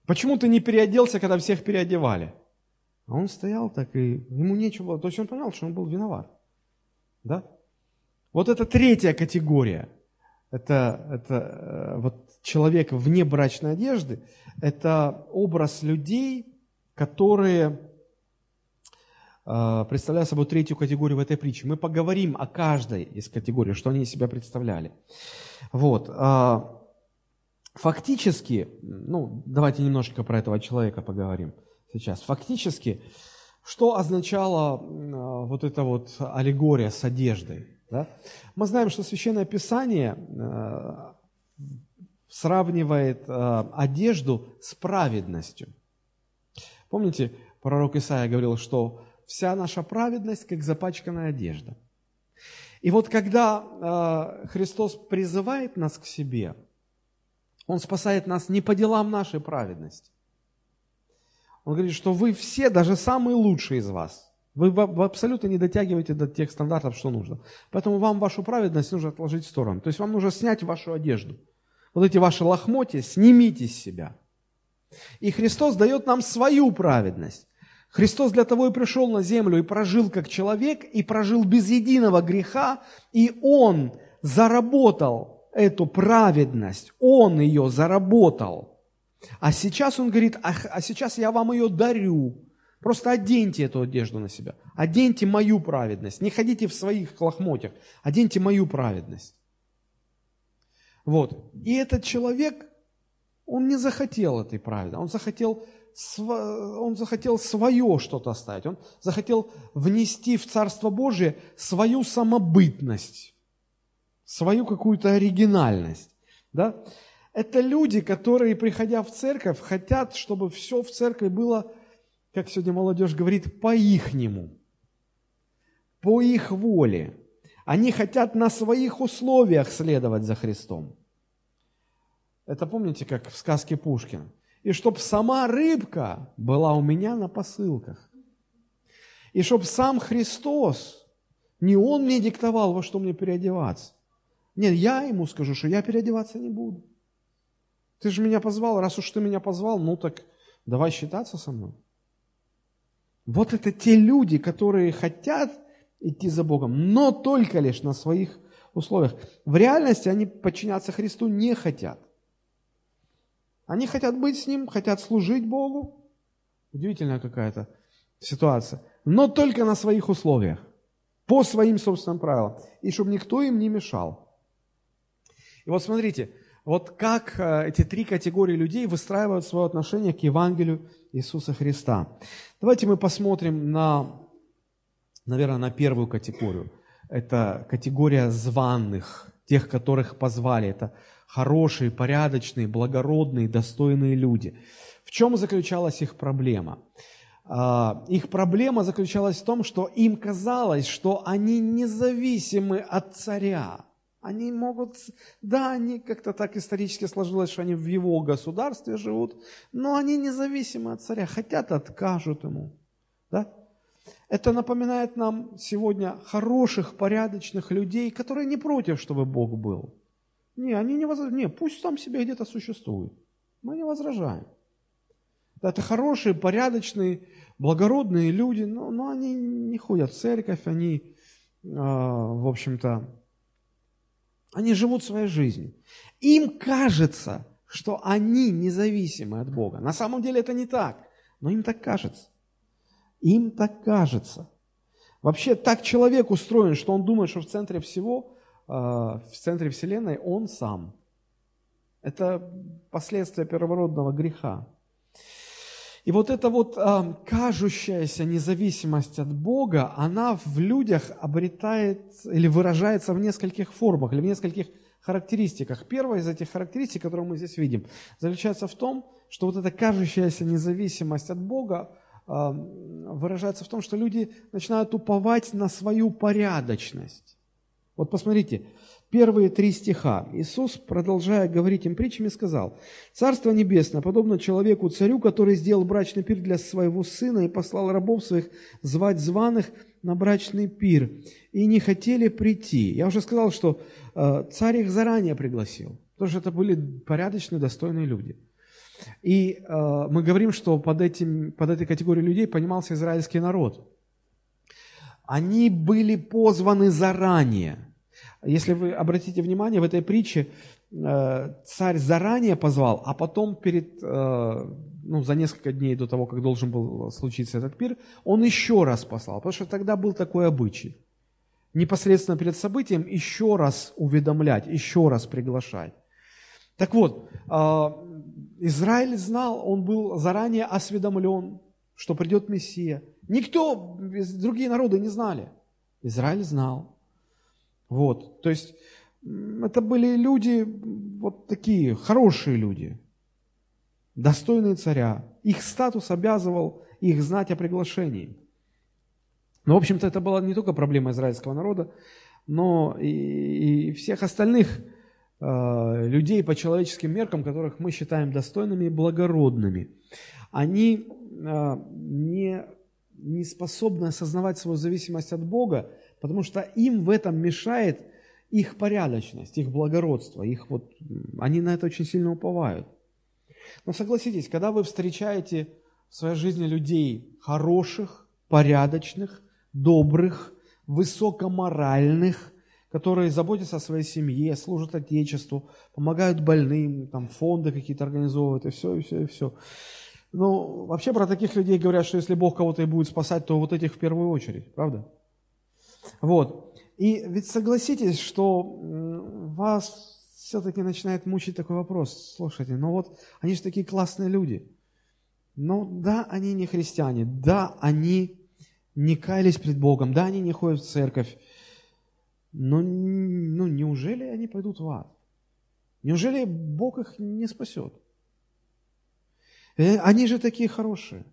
Почему ты не переоделся, когда всех переодевали? А он стоял так, и ему нечего, то есть он понял, что он был виноват. Да? Вот это третья категория – это, это э, вот человек вне брачной одежды, это образ людей, которые э, представляют собой третью категорию в этой притче. Мы поговорим о каждой из категорий, что они из себя представляли. Вот. Э, фактически, ну, давайте немножко про этого человека поговорим сейчас. Фактически, что означала вот эта вот аллегория с одеждой? Да? Мы знаем, что Священное Писание э, сравнивает э, одежду с праведностью. Помните, пророк Исаия говорил, что вся наша праведность как запачканная одежда. И вот когда э, Христос призывает нас к себе, Он спасает нас не по делам нашей праведности. Он говорит, что вы все, даже самые лучшие из вас – вы, абсолютно не дотягиваете до тех стандартов, что нужно. Поэтому вам вашу праведность нужно отложить в сторону. То есть вам нужно снять вашу одежду. Вот эти ваши лохмотья снимите с себя. И Христос дает нам свою праведность. Христос для того и пришел на землю и прожил как человек, и прожил без единого греха, и Он заработал эту праведность, Он ее заработал. А сейчас Он говорит, а, а сейчас я вам ее дарю. Просто оденьте эту одежду на себя. Оденьте мою праведность. Не ходите в своих лохмотьях. Оденьте мою праведность. Вот. И этот человек, он не захотел этой праведности. Он захотел, он захотел свое что-то оставить. Он захотел внести в Царство Божие свою самобытность, свою какую-то оригинальность. Да? Это люди, которые, приходя в церковь, хотят, чтобы все в церкви было как сегодня молодежь говорит, по-ихнему, по их воле. Они хотят на своих условиях следовать за Христом. Это помните, как в сказке Пушкина? И чтоб сама рыбка была у меня на посылках. И чтоб сам Христос, не Он мне диктовал, во что мне переодеваться. Нет, я ему скажу, что я переодеваться не буду. Ты же меня позвал, раз уж ты меня позвал, ну так давай считаться со мной. Вот это те люди, которые хотят идти за Богом, но только лишь на своих условиях. В реальности они подчиняться Христу не хотят. Они хотят быть с Ним, хотят служить Богу. Удивительная какая-то ситуация, но только на своих условиях, по своим собственным правилам, и чтобы никто им не мешал. И вот смотрите, вот как э, эти три категории людей выстраивают свое отношение к Евангелию Иисуса Христа. Давайте мы посмотрим на, наверное, на первую категорию. Это категория званных, тех, которых позвали. Это хорошие, порядочные, благородные, достойные люди. В чем заключалась их проблема? А, их проблема заключалась в том, что им казалось, что они независимы от царя. Они могут, да, они как-то так исторически сложилось, что они в его государстве живут, но они независимы от царя, хотят, откажут ему. Да? Это напоминает нам сегодня хороших, порядочных людей, которые не против, чтобы Бог был. Не, они не возражают. Не, пусть сам себе где-то существует. Мы не возражаем. Это хорошие, порядочные, благородные люди, но, но они не ходят в церковь, они, э, в общем-то, они живут своей жизнью. Им кажется, что они независимы от Бога. На самом деле это не так, но им так кажется. Им так кажется. Вообще так человек устроен, что он думает, что в центре всего, в центре Вселенной он сам. Это последствия первородного греха. И вот эта вот э, кажущаяся независимость от Бога, она в людях обретает или выражается в нескольких формах или в нескольких характеристиках. Первая из этих характеристик, которую мы здесь видим, заключается в том, что вот эта кажущаяся независимость от Бога э, выражается в том, что люди начинают уповать на свою порядочность. Вот посмотрите, первые три стиха. Иисус, продолжая говорить им притчами, сказал, «Царство небесное подобно человеку-царю, который сделал брачный пир для своего сына и послал рабов своих звать званых на брачный пир, и не хотели прийти». Я уже сказал, что э, царь их заранее пригласил, потому что это были порядочные, достойные люди. И э, мы говорим, что под, этим, под этой категорией людей понимался израильский народ. Они были позваны заранее – если вы обратите внимание, в этой притче э, царь заранее позвал, а потом перед, э, ну, за несколько дней до того, как должен был случиться этот пир, он еще раз послал, потому что тогда был такой обычай. Непосредственно перед событием еще раз уведомлять, еще раз приглашать. Так вот, э, Израиль знал, он был заранее осведомлен, что придет Мессия. Никто, другие народы не знали. Израиль знал. Вот, то есть это были люди, вот такие хорошие люди, достойные царя. Их статус обязывал их знать о приглашении. Но, в общем-то, это была не только проблема израильского народа, но и, и всех остальных э, людей по человеческим меркам, которых мы считаем достойными и благородными. Они э, не, не способны осознавать свою зависимость от Бога, потому что им в этом мешает их порядочность, их благородство, их вот, они на это очень сильно уповают. Но согласитесь, когда вы встречаете в своей жизни людей хороших, порядочных, добрых, высокоморальных, которые заботятся о своей семье, служат Отечеству, помогают больным, там фонды какие-то организовывают, и все, и все, и все. Ну, вообще про таких людей говорят, что если Бог кого-то и будет спасать, то вот этих в первую очередь, правда? Вот. И ведь согласитесь, что вас все-таки начинает мучить такой вопрос. Слушайте, ну вот они же такие классные люди. Ну да, они не христиане, да, они не каялись пред Богом, да, они не ходят в церковь. Но ну, неужели они пойдут в ад? Неужели Бог их не спасет? Э, они же такие хорошие.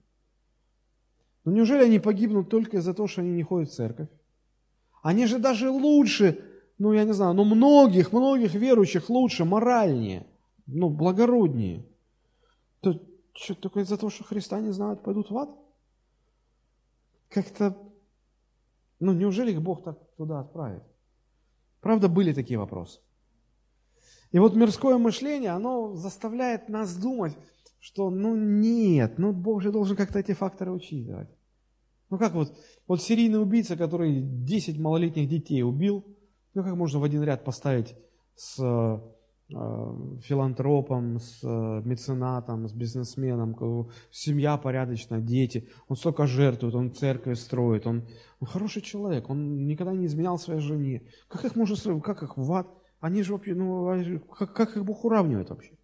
Но ну, неужели они погибнут только из-за того, что они не ходят в церковь? Они же даже лучше, ну я не знаю, но многих, многих верующих лучше, моральнее, ну благороднее. То что только из-за того, что Христа не знают, пойдут в ад? Как-то, ну неужели их Бог так туда отправит? Правда, были такие вопросы. И вот мирское мышление, оно заставляет нас думать, что ну нет, ну Бог же должен как-то эти факторы учитывать. Ну как вот, вот серийный убийца, который 10 малолетних детей убил, ну как можно в один ряд поставить с филантропом, с э, меценатом, с бизнесменом, семья порядочная, дети. Он столько жертвует, он церковь строит, он, он хороший человек, он никогда не изменял своей жене. Как их можно сравнивать, как их в ад? Они же вообще, ну, как, как их Бог уравнивает вообще?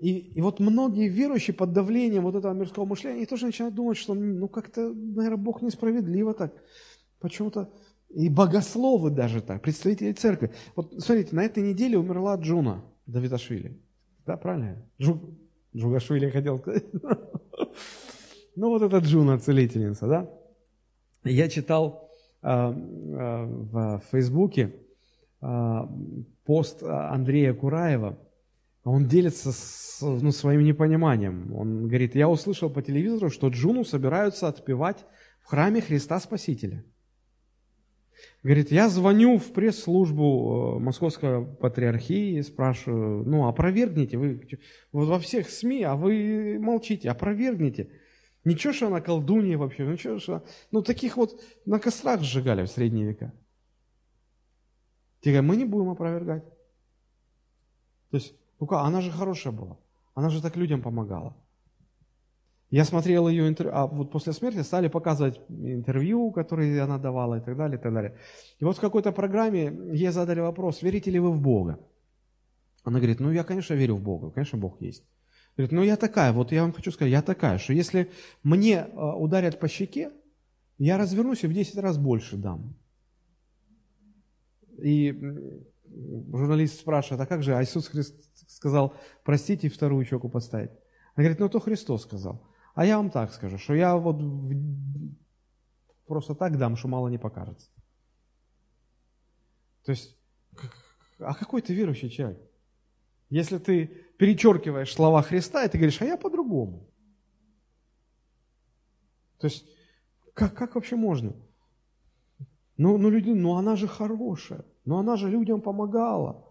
И, и вот многие верующие под давлением вот этого мирского мышления, они тоже начинают думать, что ну как-то, наверное, Бог несправедливо так. Почему-то и богословы даже так, представители церкви. Вот смотрите, на этой неделе умерла Джуна Давидашвили. Да, правильно? Джу, Джугашвили хотел сказать. Ну вот эта Джуна, целительница, да? Я читал э, э, в Фейсбуке э, пост Андрея Кураева, он делится с, ну, своим непониманием. Он говорит, я услышал по телевизору, что Джуну собираются отпевать в храме Христа Спасителя – Говорит, я звоню в пресс-службу э, Московской патриархии, спрашиваю, ну, опровергните, вы вот во всех СМИ, а вы молчите, опровергните. Ничего, что она колдунья вообще, ну, ничего, что... Ну, таких вот на кострах сжигали в средние века. Те мы не будем опровергать. То есть, ну как, она же хорошая была. Она же так людям помогала. Я смотрел ее интервью, а вот после смерти стали показывать интервью, которые она давала и так далее, и так далее. И вот в какой-то программе ей задали вопрос, верите ли вы в Бога? Она говорит, ну я, конечно, верю в Бога, конечно, Бог есть. Говорит, ну я такая, вот я вам хочу сказать, я такая, что если мне а, ударят по щеке, я развернусь и в 10 раз больше дам. И журналист спрашивает, а как же, а Иисус Христос сказал, простите, вторую щеку поставить. Она говорит, ну то Христос сказал. А я вам так скажу, что я вот просто так дам, что мало не покажется. То есть, а какой ты верующий человек? Если ты перечеркиваешь слова Христа, и ты говоришь, а я по-другому. То есть, как, как вообще можно? Ну, ну, люди, ну она же хорошая, ну она же людям помогала.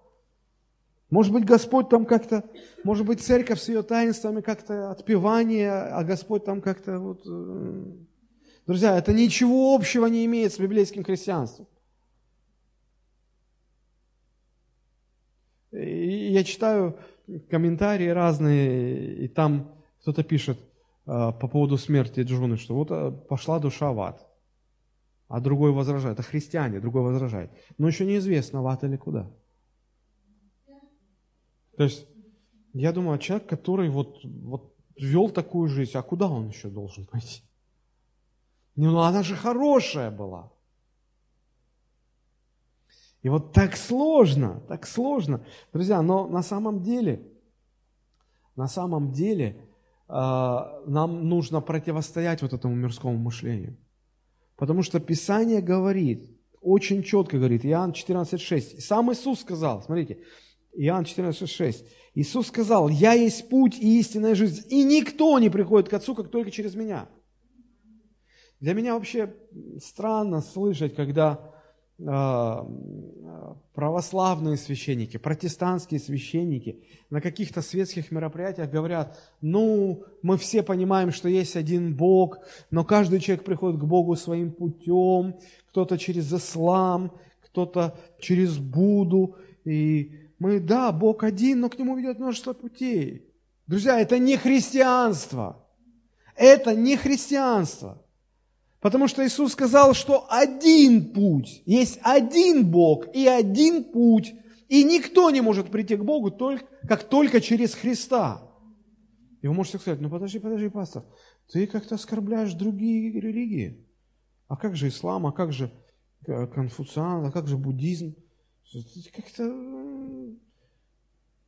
Может быть, Господь там как-то, может быть, церковь с ее таинствами как-то отпевание, а Господь там как-то вот... Э, друзья, это ничего общего не имеет с библейским христианством. И я читаю комментарии разные, и там кто-то пишет э, по поводу смерти Джуны, что вот э, пошла душа в ад, а другой возражает, это христиане, другой возражает. Но еще неизвестно, в ад или куда. То есть, я думаю, человек, который вот, вот вел такую жизнь, а куда он еще должен пойти? Ну, она же хорошая была. И вот так сложно, так сложно. Друзья, но на самом деле, на самом деле, э, нам нужно противостоять вот этому мирскому мышлению. Потому что Писание говорит, очень четко говорит, Иоанн 14,6. Сам Иисус сказал, смотрите, Иоанн 14,6. Иисус сказал, «Я есть путь и истинная жизнь, и никто не приходит к Отцу, как только через Меня». Для меня вообще странно слышать, когда православные священники, протестантские священники на каких-то светских мероприятиях говорят, ну, мы все понимаем, что есть один Бог, но каждый человек приходит к Богу своим путем, кто-то через ислам, кто-то через Буду, и мы, да, Бог один, но к Нему ведет множество путей. Друзья, это не христианство. Это не христианство. Потому что Иисус сказал, что один путь, есть один Бог и один путь, и никто не может прийти к Богу, только, как только через Христа. И вы можете сказать, ну подожди, подожди, пастор, ты как-то оскорбляешь другие религии. А как же ислам, а как же э, конфуциан, а как же буддизм? Как-то,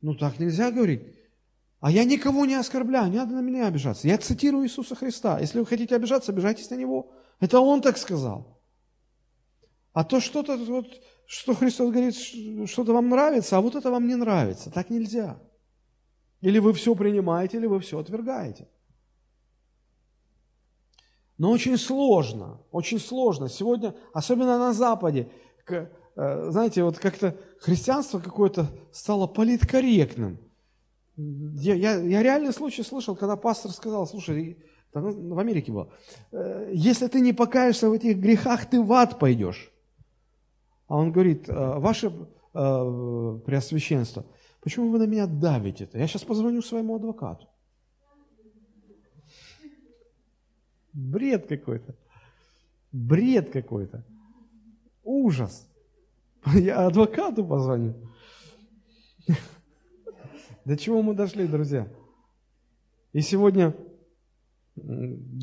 ну так нельзя говорить. А я никого не оскорбляю, не надо на меня обижаться. Я цитирую Иисуса Христа. Если вы хотите обижаться, обижайтесь на Него. Это Он так сказал. А то что-то, вот, что Христос говорит, что-то вам нравится, а вот это вам не нравится. Так нельзя. Или вы все принимаете, или вы все отвергаете. Но очень сложно, очень сложно. Сегодня, особенно на Западе, Э, знаете, вот как-то христианство какое-то стало политкорректным. Я, я, я реальный случай слышал, когда пастор сказал, слушай, в Америке было, «Э, если ты не покаешься в этих грехах, ты в ад пойдешь. А он говорит, «Э, ваши, э, Преосвященство, почему вы на меня давите это? Я сейчас позвоню своему адвокату. Бред какой-то. Бред какой-то. Ужас. Я адвокату позвоню. До чего мы дошли, друзья? И сегодня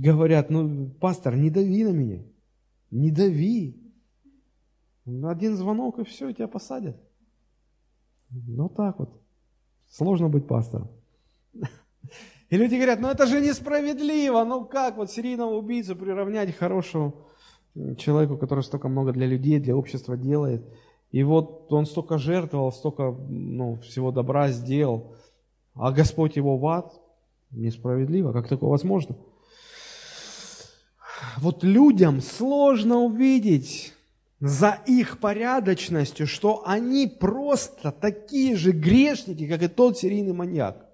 говорят, ну, пастор, не дави на меня. Не дави. Один звонок, и все, тебя посадят. Ну, так вот. Сложно быть пастором. И люди говорят, ну это же несправедливо, ну как вот серийного убийцу приравнять хорошему человеку, который столько много для людей, для общества делает. И вот он столько жертвовал, столько ну, всего добра сделал, а Господь его в ад. Несправедливо, как такое возможно? Вот людям сложно увидеть за их порядочностью, что они просто такие же грешники, как и тот серийный маньяк.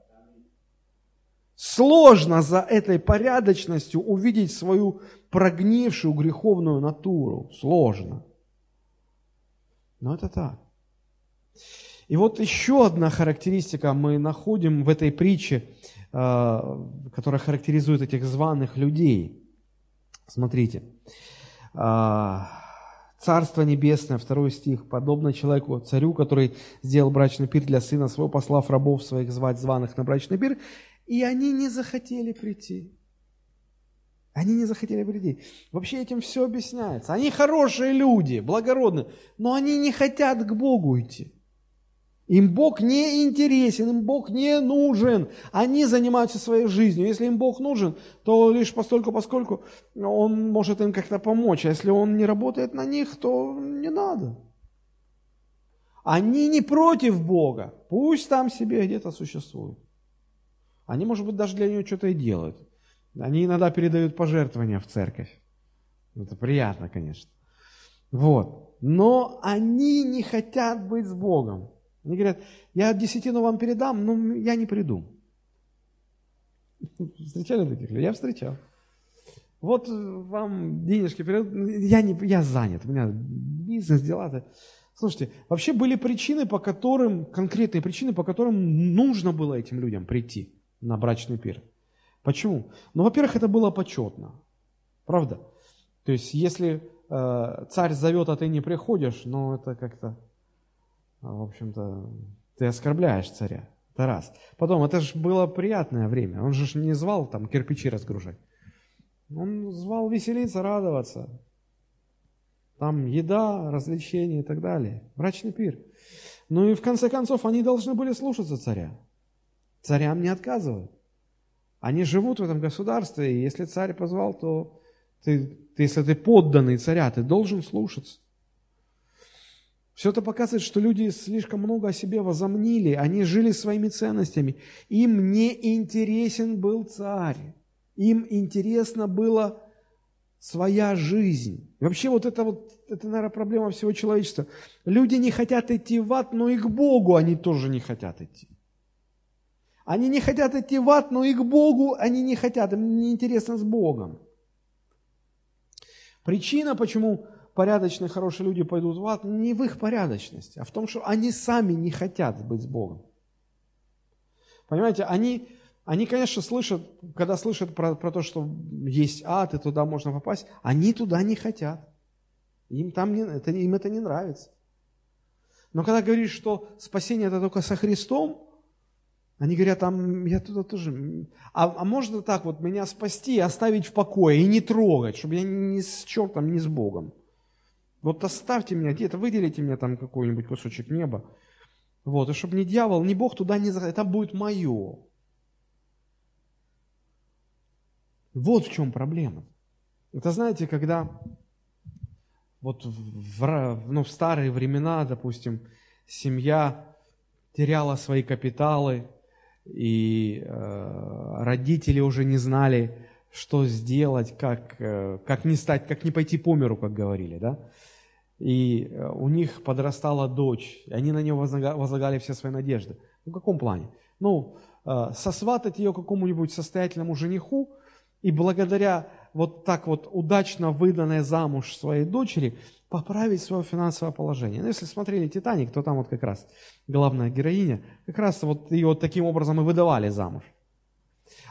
Сложно за этой порядочностью увидеть свою прогнившую греховную натуру. Сложно. Но это так. И вот еще одна характеристика мы находим в этой притче, которая характеризует этих званых людей. Смотрите. Э, Царство Небесное, второй стих, подобно человеку, царю, который сделал брачный пир для сына своего, послав рабов своих звать званых на брачный пир, и они не захотели прийти. Они не захотели прийти. Вообще этим все объясняется. Они хорошие люди, благородные, но они не хотят к Богу идти. Им Бог не интересен, им Бог не нужен. Они занимаются своей жизнью. Если им Бог нужен, то лишь постольку, поскольку Он может им как-то помочь. А если Он не работает на них, то не надо. Они не против Бога. Пусть там себе где-то существуют. Они, может быть, даже для него что-то и делают. Они иногда передают пожертвования в церковь. Это приятно, конечно. Вот. Но они не хотят быть с Богом. Они говорят, я десятину вам передам, но я не приду. Встречали таких людей? Я встречал. Вот вам денежки передадут, я, не, я занят, у меня бизнес, дела-то. Слушайте, вообще были причины, по которым, конкретные причины, по которым нужно было этим людям прийти на брачный пир. Почему? Ну, во-первых, это было почетно. Правда? То есть, если э, царь зовет, а ты не приходишь, ну, это как-то, в общем-то, ты оскорбляешь царя. Это раз. Потом, это же было приятное время. Он же не звал там кирпичи разгружать. Он звал веселиться, радоваться. Там еда, развлечения и так далее. Брачный пир. Ну и в конце концов, они должны были слушаться царя. Царям не отказывают. Они живут в этом государстве, и если царь позвал, то ты, ты, если ты подданный царя, ты должен слушаться. Все это показывает, что люди слишком много о себе возомнили, они жили своими ценностями. Им не интересен был царь, им интересно было своя жизнь. И вообще вот это вот, это, наверное, проблема всего человечества. Люди не хотят идти в ад, но и к Богу они тоже не хотят идти. Они не хотят идти в ад, но и к Богу они не хотят, им не интересно с Богом. Причина, почему порядочные, хорошие люди пойдут в ад, не в их порядочности, а в том, что они сами не хотят быть с Богом. Понимаете, они, они конечно, слышат, когда слышат про, про то, что есть ад, и туда можно попасть, они туда не хотят. Им, там не, это, им это не нравится. Но когда говоришь, что спасение это только со Христом, они говорят, а я туда тоже... А, а можно так вот меня спасти, оставить в покое и не трогать, чтобы я ни с чертом, ни с Богом. Вот оставьте меня где-то, выделите мне там какой-нибудь кусочек неба. Вот, и чтобы ни дьявол, ни Бог туда не заходил, это будет мое. Вот в чем проблема. Это знаете, когда вот в, ну, в старые времена, допустим, семья теряла свои капиталы, и э, родители уже не знали, что сделать, как, э, как не стать, как не пойти по миру, как говорили, да. И э, у них подрастала дочь, и они на нее возлагали все свои надежды. Ну, в каком плане? Ну, э, сосватать ее какому-нибудь состоятельному жениху, и благодаря вот так вот удачно выданной замуж своей дочери поправить свое финансовое положение. Ну, если смотрели «Титаник», то там вот как раз главная героиня, как раз вот ее вот таким образом и выдавали замуж.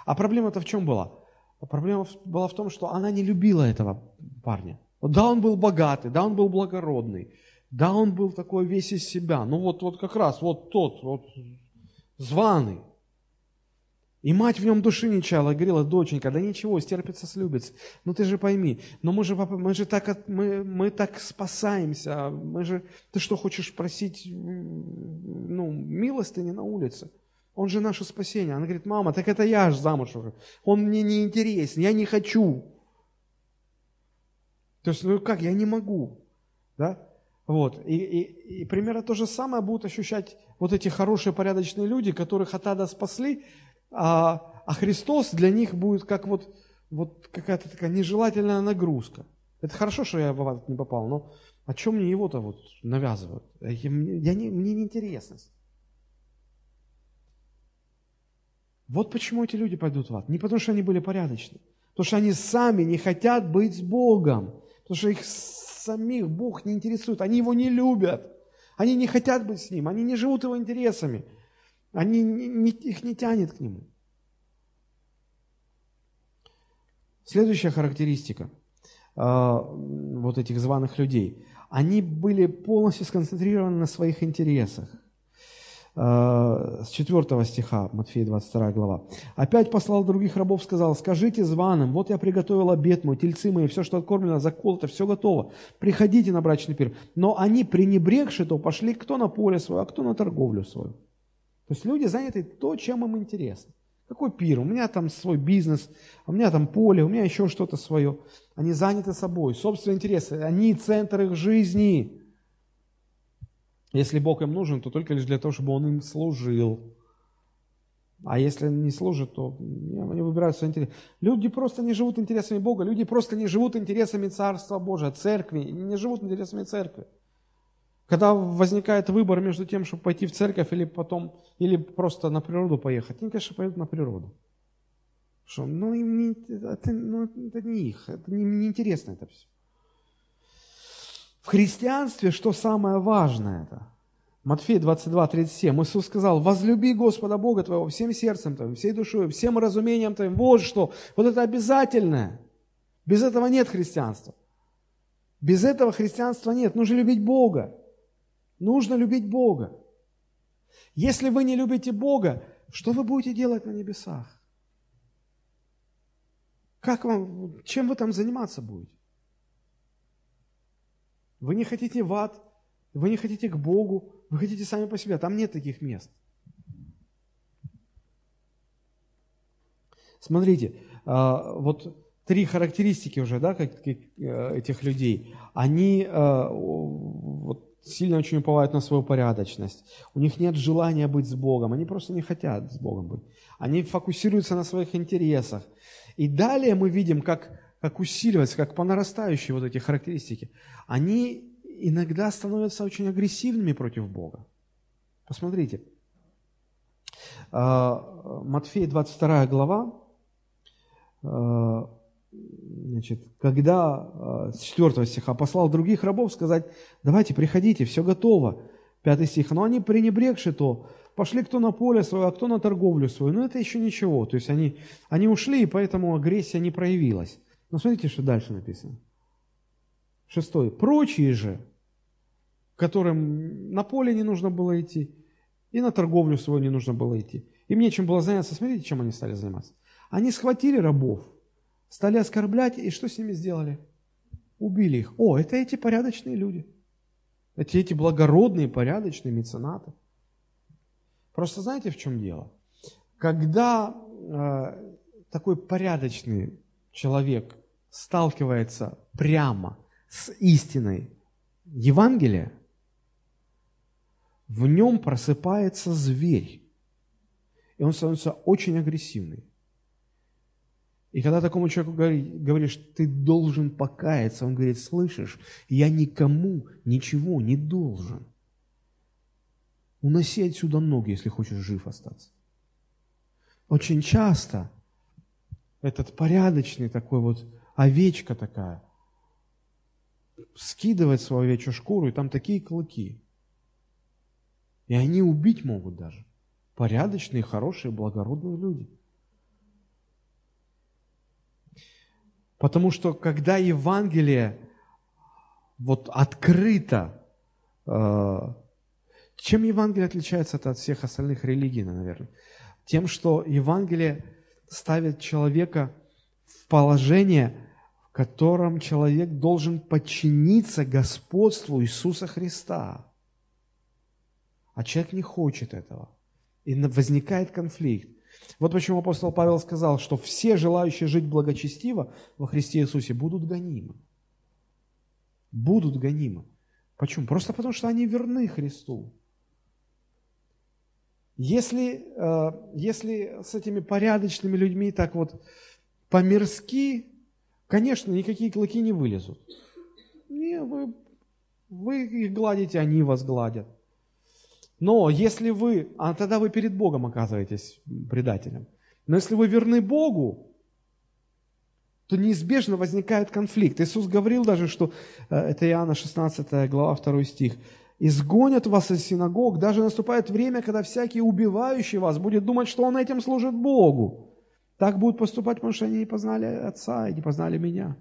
А проблема-то в чем была? Проблема была в том, что она не любила этого парня. Да, он был богатый, да, он был благородный, да, он был такой весь из себя. Ну вот, вот как раз, вот тот, вот званый. И мать в нем души не чала, говорила, доченька, да ничего, стерпится, слюбится. Ну ты же пойми, но мы же, мы же так, мы, мы так спасаемся, мы же, ты что хочешь просить, ну, милостыни на улице? Он же наше спасение. Она говорит, мама, так это я же замуж уже. Он мне не интересен, я не хочу. То есть, ну как, я не могу. Да? Вот. И, и, и примерно то же самое будут ощущать вот эти хорошие, порядочные люди, которых от ада спасли, а, а Христос для них будет как вот, вот какая-то такая нежелательная нагрузка. Это хорошо, что я в ад не попал, но о чем мне его-то вот навязывают? Я, я не, мне не интересно. Вот почему эти люди пойдут в ад. Не потому, что они были порядочны, потому что они сами не хотят быть с Богом, потому что их самих Бог не интересует, они его не любят, они не хотят быть с Ним, они не живут его интересами, они, не, их не тянет к Нему. Следующая характеристика э, вот этих званых людей. Они были полностью сконцентрированы на своих интересах. Э, с 4 стиха, Матфея 22 глава. «Опять послал других рабов, сказал, скажите званым, вот я приготовил обед мой, тельцы мои, все, что откормлено, заколото, все готово. Приходите на брачный пир». Но они, пренебрегши, то пошли кто на поле свое, а кто на торговлю свою. То есть люди заняты то, чем им интересно. Какой пир? У меня там свой бизнес, у меня там поле, у меня еще что-то свое. Они заняты собой, собственные интересы. Они центр их жизни. Если Бог им нужен, то только лишь для того, чтобы Он им служил. А если не служит, то они выбирают свои интересы. Люди просто не живут интересами Бога, люди просто не живут интересами Царства Божия, церкви, не живут интересами церкви. Когда возникает выбор между тем, чтобы пойти в церковь или потом, или просто на природу поехать, они, конечно, пойдут на природу. Что, ну, им не, это, ну, это не их, это не, не интересно это все. В христианстве что самое важное это? Матфея 22, 37. Иисус сказал, возлюби Господа Бога твоего всем сердцем твоим, всей душой, всем разумением твоим. Вот что. Вот это обязательное. Без этого нет христианства. Без этого христианства нет. Нужно любить Бога. Нужно любить Бога. Если вы не любите Бога, что вы будете делать на небесах? Как вам, чем вы там заниматься будете? Вы не хотите в ад, вы не хотите к Богу, вы хотите сами по себе. Там нет таких мест. Смотрите, а, вот три характеристики уже, да, как, э, этих людей. Они э, вот, сильно очень уповают на свою порядочность. У них нет желания быть с Богом. Они просто не хотят с Богом быть. Они фокусируются на своих интересах. И далее мы видим, как как усиливаться, как по нарастающей вот эти характеристики, они иногда становятся очень агрессивными против Бога. Посмотрите. А, Матфея 22 глава, а, значит, когда а, с 4 стиха послал других рабов сказать, давайте, приходите, все готово. 5 стих, но они пренебрегши то, пошли кто на поле свое, а кто на торговлю свою. Но это еще ничего, то есть они, они ушли, и поэтому агрессия не проявилась. Но смотрите, что дальше написано. Шестой. Прочие же, которым на поле не нужно было идти, и на торговлю свою не нужно было идти. Им нечем было заняться. Смотрите, чем они стали заниматься. Они схватили рабов, стали оскорблять, и что с ними сделали? Убили их. О, это эти порядочные люди. Это эти благородные, порядочные меценаты. Просто знаете, в чем дело? Когда э, такой порядочный человек сталкивается прямо с истиной Евангелия, в нем просыпается зверь, и он становится очень агрессивный. И когда такому человеку говоришь, ты должен покаяться, он говорит, слышишь, я никому ничего не должен. Уноси отсюда ноги, если хочешь жив остаться. Очень часто этот порядочный такой вот овечка такая. Скидывает свою овечью шкуру, и там такие клыки. И они убить могут даже. Порядочные, хорошие, благородные люди. Потому что когда Евангелие вот открыто, э, чем Евангелие отличается от всех остальных религий, наверное? Тем, что Евангелие ставит человека в положение, в котором человек должен подчиниться господству Иисуса Христа. А человек не хочет этого. И возникает конфликт. Вот почему апостол Павел сказал, что все желающие жить благочестиво во Христе Иисусе будут гонимы. Будут гонимы. Почему? Просто потому, что они верны Христу. Если, э, если с этими порядочными людьми так вот по-мирски, конечно, никакие клыки не вылезут. Не, вы, вы их гладите, они вас гладят. Но если вы, а тогда вы перед Богом оказываетесь предателем. Но если вы верны Богу, то неизбежно возникает конфликт. Иисус говорил даже, что, э, это Иоанна 16 глава 2 стих, изгонят вас из синагог, даже наступает время, когда всякий убивающий вас будет думать, что он этим служит Богу. Так будут поступать, потому что они не познали Отца и не познали меня.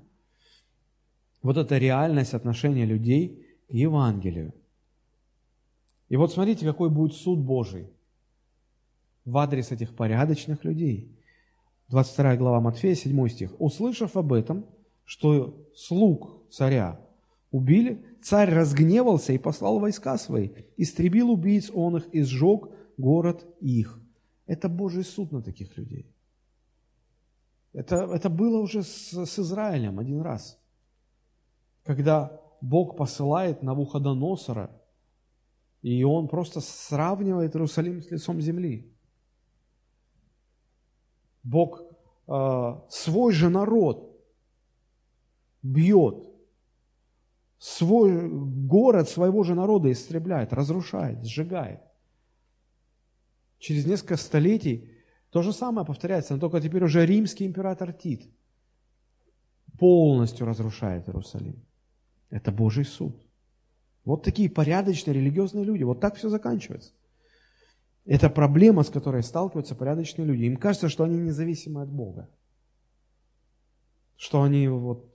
Вот это реальность отношения людей к Евангелию. И вот смотрите, какой будет суд Божий в адрес этих порядочных людей. 22 глава Матфея, 7 стих. «Услышав об этом, что слуг царя убили, царь разгневался и послал войска свои, истребил убийц он их и сжег город их. Это Божий суд на таких людей. Это, это было уже с, с Израилем один раз, когда Бог посылает Навуходоносора, и он просто сравнивает Иерусалим с лицом земли. Бог э, свой же народ бьет, свой город своего же народа истребляет, разрушает, сжигает. Через несколько столетий то же самое повторяется, но только теперь уже римский император Тит полностью разрушает Иерусалим. Это Божий суд. Вот такие порядочные религиозные люди. Вот так все заканчивается. Это проблема, с которой сталкиваются порядочные люди. Им кажется, что они независимы от Бога. Что они вот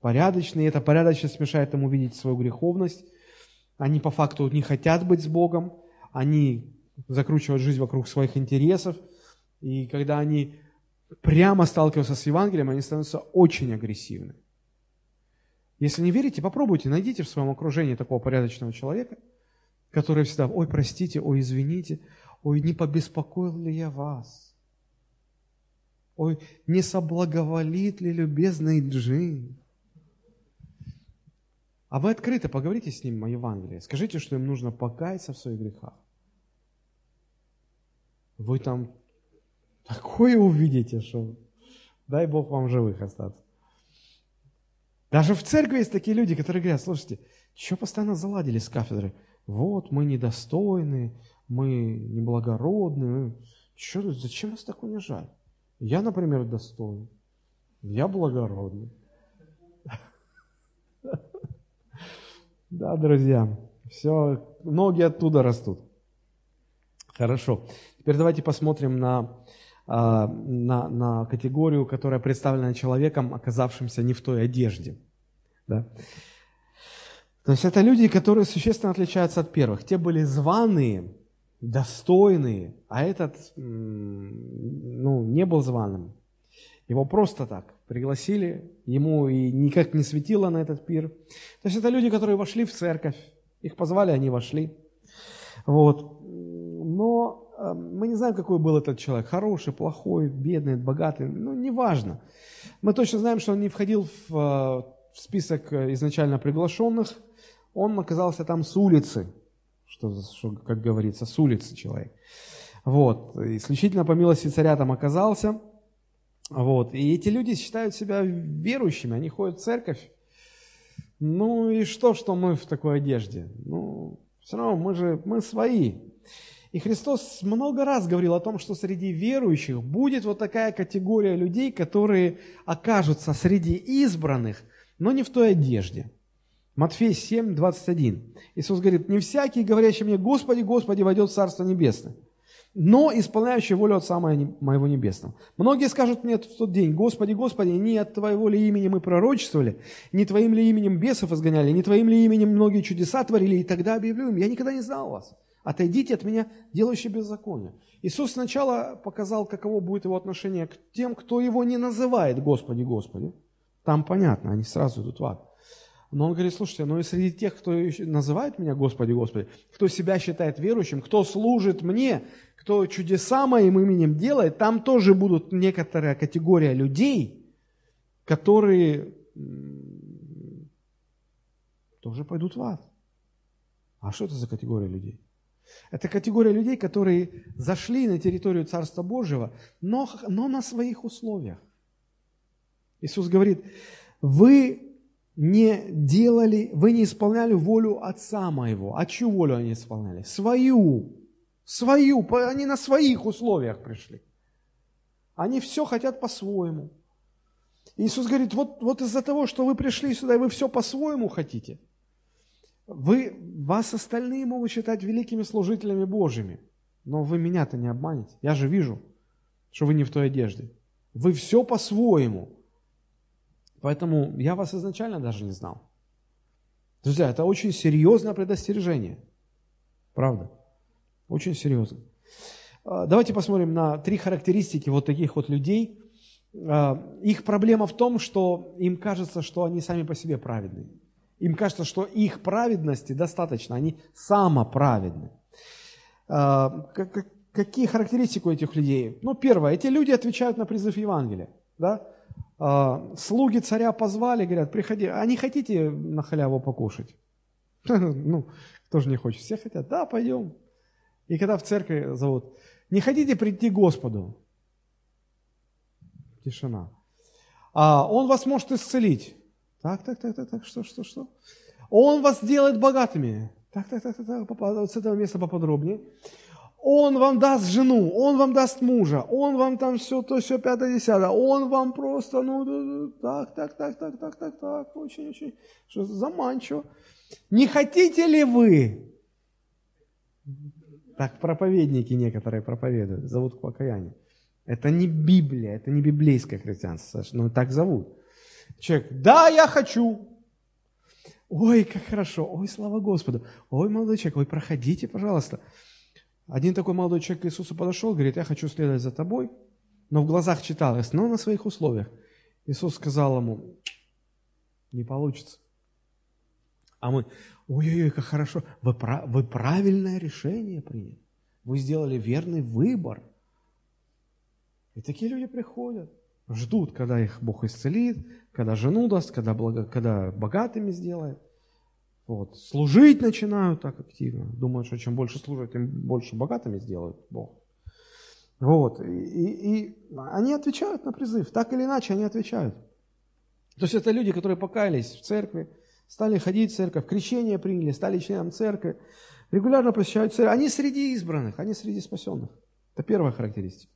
порядочные, и эта порядочность мешает им увидеть свою греховность. Они по факту не хотят быть с Богом, они закручивают жизнь вокруг своих интересов, и когда они прямо сталкиваются с Евангелием, они становятся очень агрессивны. Если не верите, попробуйте, найдите в своем окружении такого порядочного человека, который всегда, ой, простите, ой, извините, ой, не побеспокоил ли я вас? Ой, не соблаговолит ли любезный Джин? А вы открыто поговорите с ним о Евангелии. Скажите, что им нужно покаяться в своих грехах. Вы там такое увидите, что дай Бог вам живых остаться. Даже в церкви есть такие люди, которые говорят, слушайте, что постоянно заладили с кафедры? Вот, мы недостойны, мы неблагородны. Что, зачем нас так унижать? Я, например, достоин. Я благородный. Да, друзья, все, ноги оттуда растут. Хорошо. Теперь давайте посмотрим на, а, на, на категорию, которая представлена человеком, оказавшимся не в той одежде. Да? То есть это люди, которые существенно отличаются от первых. Те были званые, достойные, а этот ну, не был званым. Его просто так пригласили, ему и никак не светило на этот пир. То есть это люди, которые вошли в церковь, их позвали, они вошли. Вот. Но э, мы не знаем, какой был этот человек, хороший, плохой, бедный, богатый, ну, неважно. Мы точно знаем, что он не входил в, э, в список изначально приглашенных, он оказался там с улицы, что, что как говорится, с улицы человек. Вот. Исключительно по милости царя там оказался – вот. И эти люди считают себя верующими, они ходят в церковь. Ну и что, что мы в такой одежде? Ну, все равно мы же, мы свои. И Христос много раз говорил о том, что среди верующих будет вот такая категория людей, которые окажутся среди избранных, но не в той одежде. Матфей 7, 21. Иисус говорит, «Не всякий, говорящий мне, Господи, Господи, войдет в Царство Небесное, но исполняющий волю Отца Моего Небесного. Многие скажут мне в тот день, Господи, Господи, не от Твоего ли имени мы пророчествовали, не Твоим ли именем бесов изгоняли, не Твоим ли именем многие чудеса творили, и тогда объявлю им, я никогда не знал вас. Отойдите от меня, делающие беззаконие. Иисус сначала показал, каково будет его отношение к тем, кто его не называет Господи, Господи. Там понятно, они сразу идут в ад. Но он говорит, слушайте, но и среди тех, кто называет меня Господи, Господи, кто себя считает верующим, кто служит мне, кто чудеса моим именем делает, там тоже будут некоторая категория людей, которые тоже пойдут в ад. А что это за категория людей? Это категория людей, которые зашли на территорию Царства Божьего, но, но на своих условиях. Иисус говорит, вы не делали, вы не исполняли волю Отца моего. А чью волю они исполняли? Свою. Свою. Они на своих условиях пришли. Они все хотят по-своему. Иисус говорит, вот, вот из-за того, что вы пришли сюда, и вы все по-своему хотите, вы, вас остальные могут считать великими служителями Божьими, но вы меня-то не обманете. Я же вижу, что вы не в той одежде. Вы все по-своему. Поэтому я вас изначально даже не знал. Друзья, это очень серьезное предостережение. Правда? Очень серьезно. А, давайте посмотрим на три характеристики вот таких вот людей. А, их проблема в том, что им кажется, что они сами по себе праведные. Им кажется, что их праведности достаточно, они самоправедны. А, какие характеристики у этих людей? Ну, первое, эти люди отвечают на призыв Евангелия. Да? А, слуги царя позвали, говорят, приходи, а не хотите на халяву покушать? Ну, кто же не хочет? Все хотят, да, пойдем. И когда в церкви зовут, не хотите прийти к Господу? Тишина. А он вас может исцелить. Так, так, так, так, так, что, что, что? Он вас делает богатыми. Так, так, так, так, так, с этого места поподробнее. Он вам даст жену, он вам даст мужа, он вам там все, то, все, пятое, десятое, он вам просто, ну, так, так, так, так, так, так, так, очень, очень, что заманчиво. Не хотите ли вы? Так проповедники некоторые проповедуют, зовут к покаянию. Это не Библия, это не библейское христианство, но так зовут. Человек, да, я хочу. Ой, как хорошо, ой, слава Господу. Ой, молодой человек, ой, проходите, пожалуйста. Один такой молодой человек к Иисусу подошел, говорит, я хочу следовать за тобой, но в глазах читалось, но на своих условиях. Иисус сказал ему, не получится. А мы, ой-ой-ой, как хорошо, вы, вы правильное решение приняли. Вы сделали верный выбор. И такие люди приходят, ждут, когда их Бог исцелит, когда жену даст, когда, благо, когда богатыми сделает. Вот. Служить начинают так активно. Думают, что чем больше служат, тем больше богатыми сделают Бог. Вот. И, и, и они отвечают на призыв. Так или иначе, они отвечают. То есть это люди, которые покаялись в церкви, стали ходить в церковь, крещение приняли, стали членом церкви, регулярно посещают церковь. Они среди избранных, они среди спасенных. Это первая характеристика.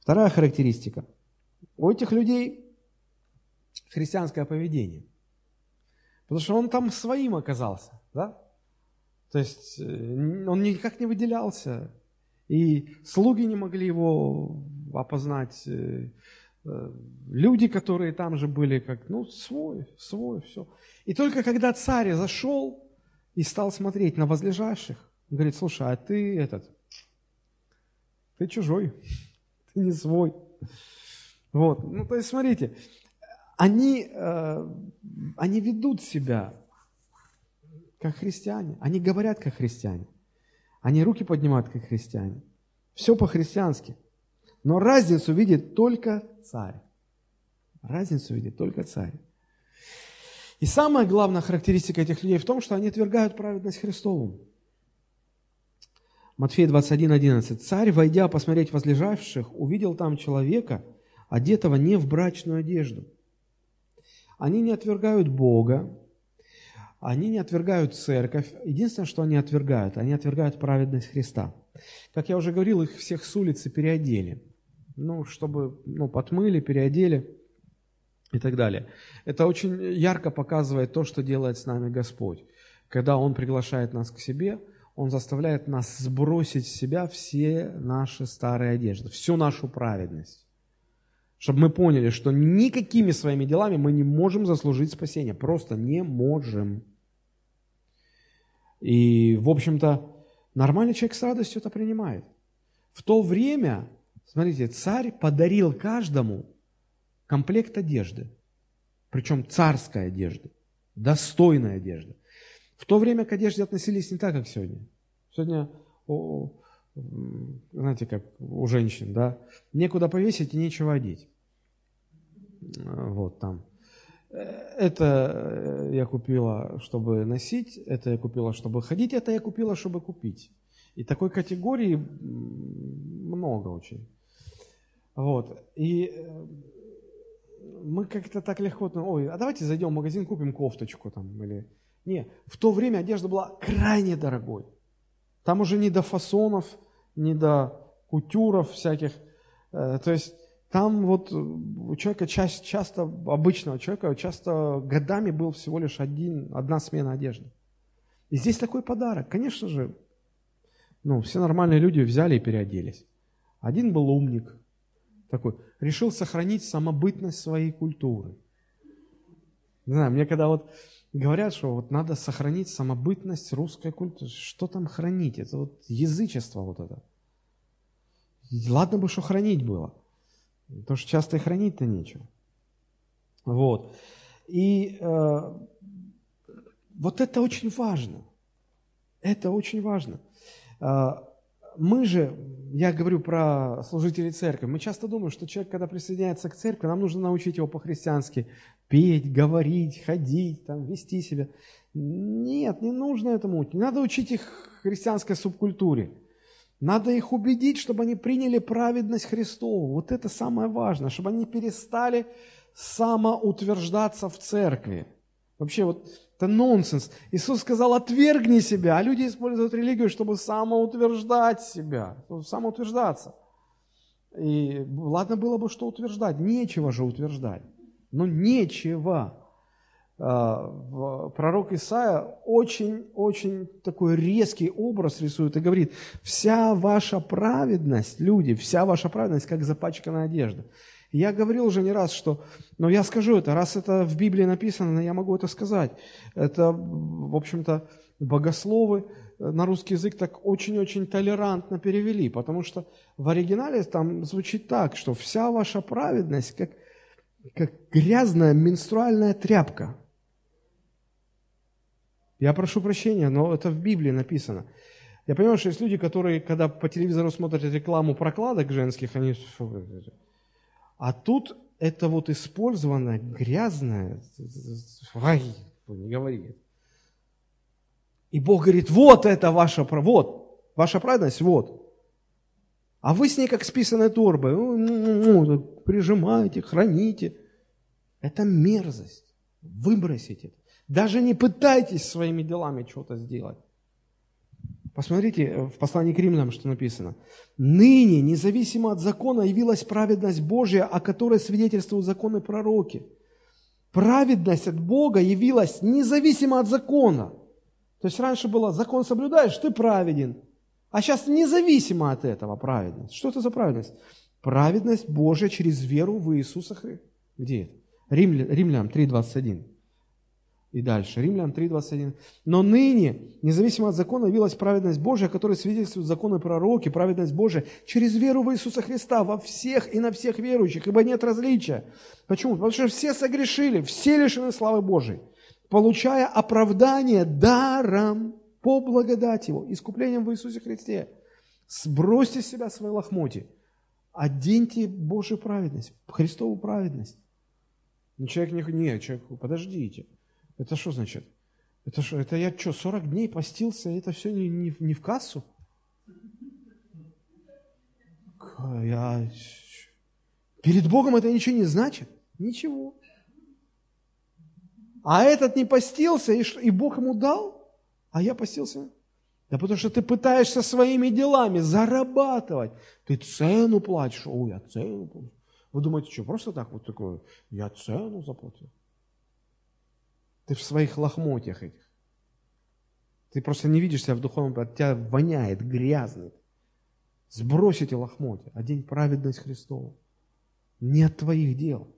Вторая характеристика. У этих людей христианское поведение. Потому что он там своим оказался, да? То есть э, он никак не выделялся. И слуги не могли его опознать. Э, э, люди, которые там же были, как, ну, свой, свой, все. И только когда царь зашел и стал смотреть на возлежащих, он говорит, слушай, а ты этот, ты чужой, ты не свой. Вот, ну, то есть, смотрите, они, э, они ведут себя как христиане, они говорят как христиане, они руки поднимают как христиане. Все по-христиански. Но разницу видит только царь. Разницу видит только царь. И самая главная характеристика этих людей в том, что они отвергают праведность Христову. Матфея 21, 11. «Царь, войдя посмотреть возлежавших, увидел там человека, одетого не в брачную одежду, они не отвергают Бога, Они не отвергают церковь. Единственное, что они отвергают, они отвергают праведность Христа. Как я уже говорил, их всех с улицы переодели. Ну, чтобы, ну, подмыли, переодели и так далее. Это очень ярко показывает то, что делает с нами Господь. Когда Он приглашает нас к себе, Он заставляет нас сбросить с себя все наши старые одежды, всю нашу праведность. Чтобы мы поняли, что никакими своими делами мы не можем заслужить спасение. Просто не можем. И, в общем-то, нормальный человек с радостью это принимает. В то время, смотрите, царь подарил каждому комплект одежды. Причем царской одежды, достойной одежды. В то время к одежде относились не так, как сегодня. Сегодня, о, знаете, как у женщин, да, некуда повесить и нечего одеть. Вот там. Это я купила, чтобы носить, это я купила, чтобы ходить, это я купила, чтобы купить. И такой категории много очень. Вот. И э, мы как-то так легко, ой, а давайте зайдем в магазин, купим кофточку там или не, в то время одежда была крайне дорогой. Там уже не до фасонов, не до кутюров всяких. Э, то есть там вот у человека часто, часто обычного человека, часто годами был всего лишь один, одна смена одежды. И здесь такой подарок. Конечно же, ну, все нормальные люди взяли и переоделись. Один был умник, такой, решил сохранить самобытность своей культуры. Не знаю, мне когда вот говорят, что вот надо сохранить самобытность русской культуры. Что там хранить? Это вот язычество вот это. Ладно бы, что хранить было. Потому что часто и хранить-то нечего. Вот. И э, вот это очень важно. Это очень важно. Э, мы же, я говорю про служителей церкви, мы часто думаем, что человек, когда присоединяется к церкви, нам нужно научить его по-христиански петь, говорить, ходить, там, вести себя. Нет, не нужно этому. Не надо учить их христианской субкультуре. Надо их убедить, чтобы они приняли праведность Христову. Вот это самое важное, чтобы они перестали самоутверждаться в церкви. Вообще вот это нонсенс. Иисус сказал, отвергни себя, а люди используют религию, чтобы самоутверждать себя, самоутверждаться. И ладно было бы что утверждать, нечего же утверждать. Но нечего. А, пророк Исаия очень-очень такой резкий образ рисует и говорит, вся ваша праведность, люди, вся ваша праведность, как запачканная одежда. Я говорил уже не раз, что, но я скажу это, раз это в Библии написано, я могу это сказать. Это, в общем-то, богословы на русский язык так очень-очень толерантно перевели, потому что в оригинале там звучит так, что вся ваша праведность как, как грязная менструальная тряпка. Я прошу прощения, но это в Библии написано. Я понимаю, что есть люди, которые, когда по телевизору смотрят рекламу прокладок женских, они а тут это вот использованное, грязное, ай, не говори. И Бог говорит, вот это ваша, вот, ваша праведность, вот. А вы с ней как с писаной торбой, ну, ну, ну, прижимаете, храните. Это мерзость. Выбросите. Даже не пытайтесь своими делами что-то сделать. Посмотрите э, в послании к римлянам, что написано. «Ныне, независимо от закона, явилась праведность Божья, о которой свидетельствуют законы пророки». Праведность от Бога явилась независимо от закона. То есть раньше было, закон соблюдаешь, ты праведен. А сейчас независимо от этого праведность. Что это за праведность? Праведность Божья через веру в Иисуса Христа. Где это? Римлянам 3.21. И дальше, Римлян 3.21. «Но ныне, независимо от закона, явилась праведность Божия, которая свидетельствует законы пророки, праведность Божия через веру в Иисуса Христа во всех и на всех верующих, ибо нет различия». Почему? Потому что все согрешили, все лишены славы Божией, получая оправдание даром по благодати Его, искуплением в Иисусе Христе. Сбросьте с себя свои лохмотья, оденьте Божью праведность, Христову праведность. Но человек не, нет, человек, подождите – это что значит? Это что, это я что, 40 дней постился, и это все не, не, не в кассу? Я... Перед Богом это ничего не значит? Ничего. А этот не постился, и, и Бог ему дал, а я постился. Да потому что ты пытаешься своими делами зарабатывать. Ты цену платишь. О, я цену плачу. Вы думаете, что, просто так вот такое? Я цену заплатил. Ты в своих лохмотьях этих. Ты просто не видишь себя в духовном, от тебя воняет, грязный. Сбрось эти лохмотья, одень праведность Христову. Не от твоих дел.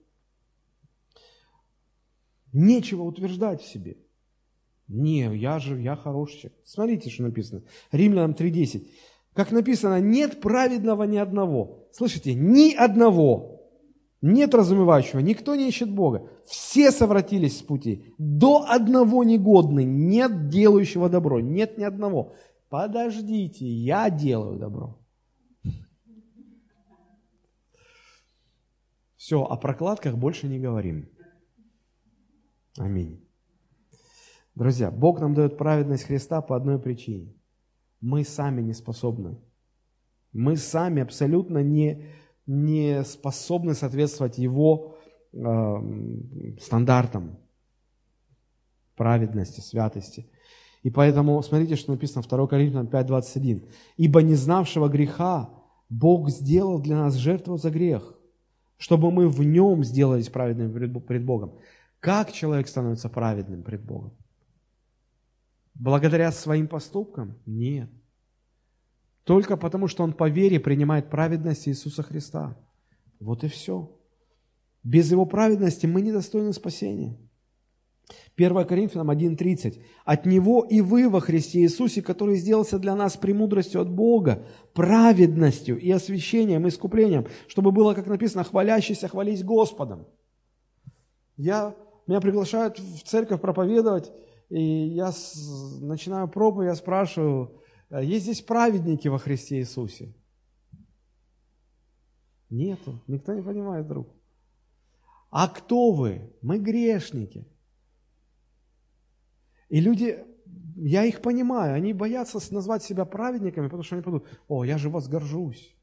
Нечего утверждать в себе. Не, я же, я хороший. Смотрите, что написано. Римлянам 3.10. Как написано, нет праведного ни одного. Слышите, ни одного. Нет разумевающего, никто не ищет Бога. Все совратились с пути. До одного негодный, нет делающего добро, нет ни одного. Подождите, я делаю добро. Все, о прокладках больше не говорим. Аминь. Друзья, Бог нам дает праведность Христа по одной причине. Мы сами не способны. Мы сами абсолютно не, не способны соответствовать Его э, стандартам праведности, святости. И поэтому смотрите, что написано 2 Коринфянам 5.21. «Ибо не знавшего греха Бог сделал для нас жертву за грех, чтобы мы в нем сделались праведными пред Богом». Как человек становится праведным пред Богом? Благодаря своим поступкам? Нет. Только потому, что он по вере принимает праведность Иисуса Христа. Вот и все. Без его праведности мы недостойны спасения. 1 Коринфянам 1.30. «От Него и вы во Христе Иисусе, который сделался для нас премудростью от Бога, праведностью и освящением, и искуплением, чтобы было, как написано, хвалящийся хвались Господом». Я, меня приглашают в церковь проповедовать, и я с, начинаю проповедь, я спрашиваю, «А есть здесь праведники во Христе Иисусе? Нету, никто не понимает, друг. А кто вы? Мы грешники. И люди, я их понимаю, они боятся назвать себя праведниками, потому что они подумают, о, я же вас горжусь.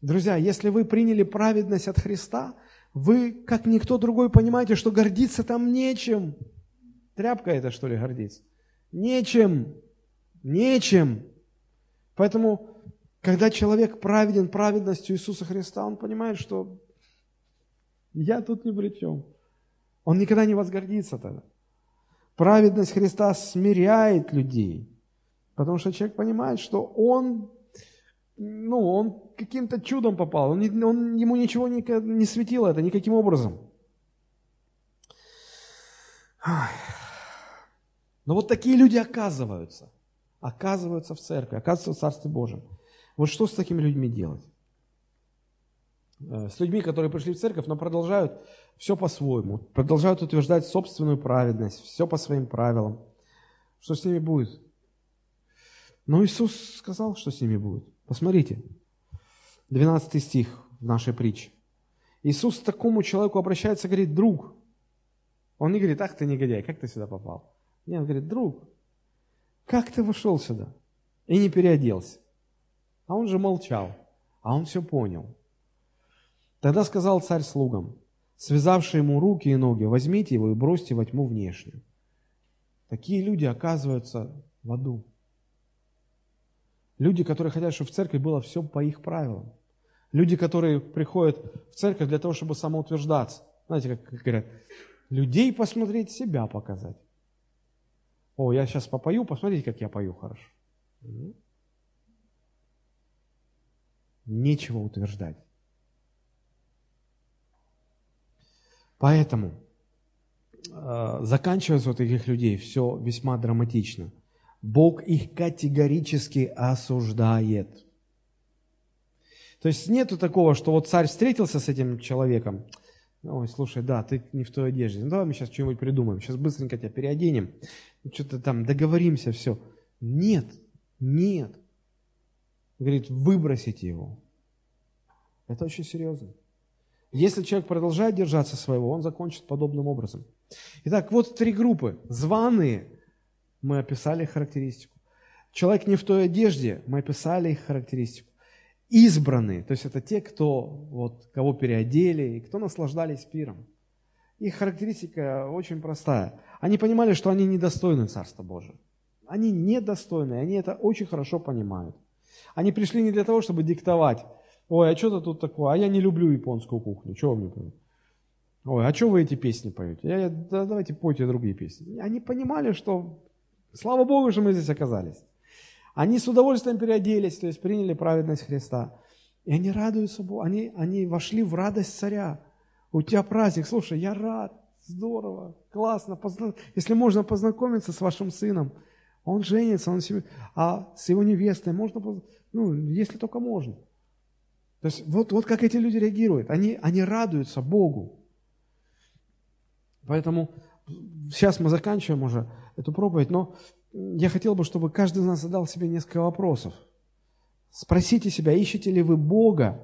Друзья, если вы приняли праведность от Христа, вы, как никто другой, понимаете, что гордиться там нечем. Тряпка это, что ли, гордиться? Нечем. Нечем. Поэтому, когда человек праведен праведностью Иисуса Христа, он понимает, что я тут ни при чем. Он никогда не возгордится тогда. Праведность Христа смиряет людей, потому что человек понимает, что он, ну, он каким-то чудом попал, он, он, ему ничего не, не светило это никаким образом. Но вот такие люди оказываются, оказываются в церкви, оказываются в Царстве Божьем. Вот что с такими людьми делать? Э, с людьми, которые пришли в церковь, но продолжают все по-своему, продолжают утверждать собственную праведность, все по своим правилам. Что с ними будет? Но Иисус сказал, что с ними будет. Посмотрите, 12 стих в нашей притче. Иисус к такому человеку обращается говорит, друг. Он не говорит, ах ты негодяй, как ты сюда попал? Нет, он говорит, друг, как ты вошел сюда и не переоделся? А он же молчал, а он все понял. Тогда сказал царь слугам, связавший ему руки и ноги, возьмите его и бросьте во тьму внешнюю. Такие люди оказываются в аду. Люди, которые хотят, чтобы в церкви было все по их правилам. Люди, которые приходят в церковь для того, чтобы самоутверждаться. Знаете, как говорят, людей посмотреть, себя показать. О, я сейчас попою, посмотрите, как я пою хорошо. Нечего утверждать. Поэтому э, заканчивается у таких людей все весьма драматично. Бог их категорически осуждает. То есть нету такого, что вот царь встретился с этим человеком, ой, слушай, да, ты не в той одежде, ну давай мы сейчас что-нибудь придумаем, сейчас быстренько тебя переоденем, что-то там договоримся, все. Нет, нет. Говорит, выбросите его. Это очень серьезно. Если человек продолжает держаться своего, он закончит подобным образом. Итак, вот три группы. Званые, мы описали их характеристику. Человек не в той одежде, мы описали их характеристику. Избранные, то есть это те, кто, вот, кого переодели, и кто наслаждались пиром. их характеристика очень простая. Они понимали, что они недостойны Царства Божия. Они недостойны, они это очень хорошо понимают. Они пришли не для того, чтобы диктовать, ой, а что-то тут такое, а я не люблю японскую кухню, вы мне поете? Ой, а что вы эти песни поете? Я, да, давайте пойте другие песни. Они понимали, что, слава Богу, что мы здесь оказались. Они с удовольствием переоделись, то есть приняли праведность Христа. И они радуются Богу, они, они вошли в радость царя. У тебя праздник, слушай, я рад, здорово, классно, позна... если можно познакомиться с вашим сыном. Он женится, он себе... а с его невестой можно, ну, если только можно. То есть вот, вот как эти люди реагируют. Они, они радуются Богу. Поэтому сейчас мы заканчиваем уже эту проповедь, но я хотел бы, чтобы каждый из нас задал себе несколько вопросов. Спросите себя, ищете ли вы Бога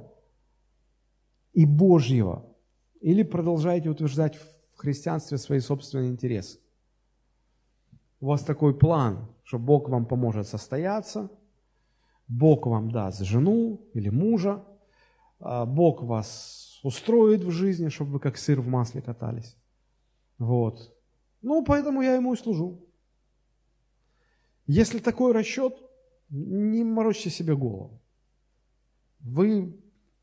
и Божьего, или продолжаете утверждать в христианстве свои собственные интересы? У вас такой план, что Бог вам поможет состояться, Бог вам даст жену или мужа, а Бог вас устроит в жизни, чтобы вы как сыр в масле катались. Вот. Ну, поэтому я ему и служу. Если такой расчет, не морочьте себе голову. Вы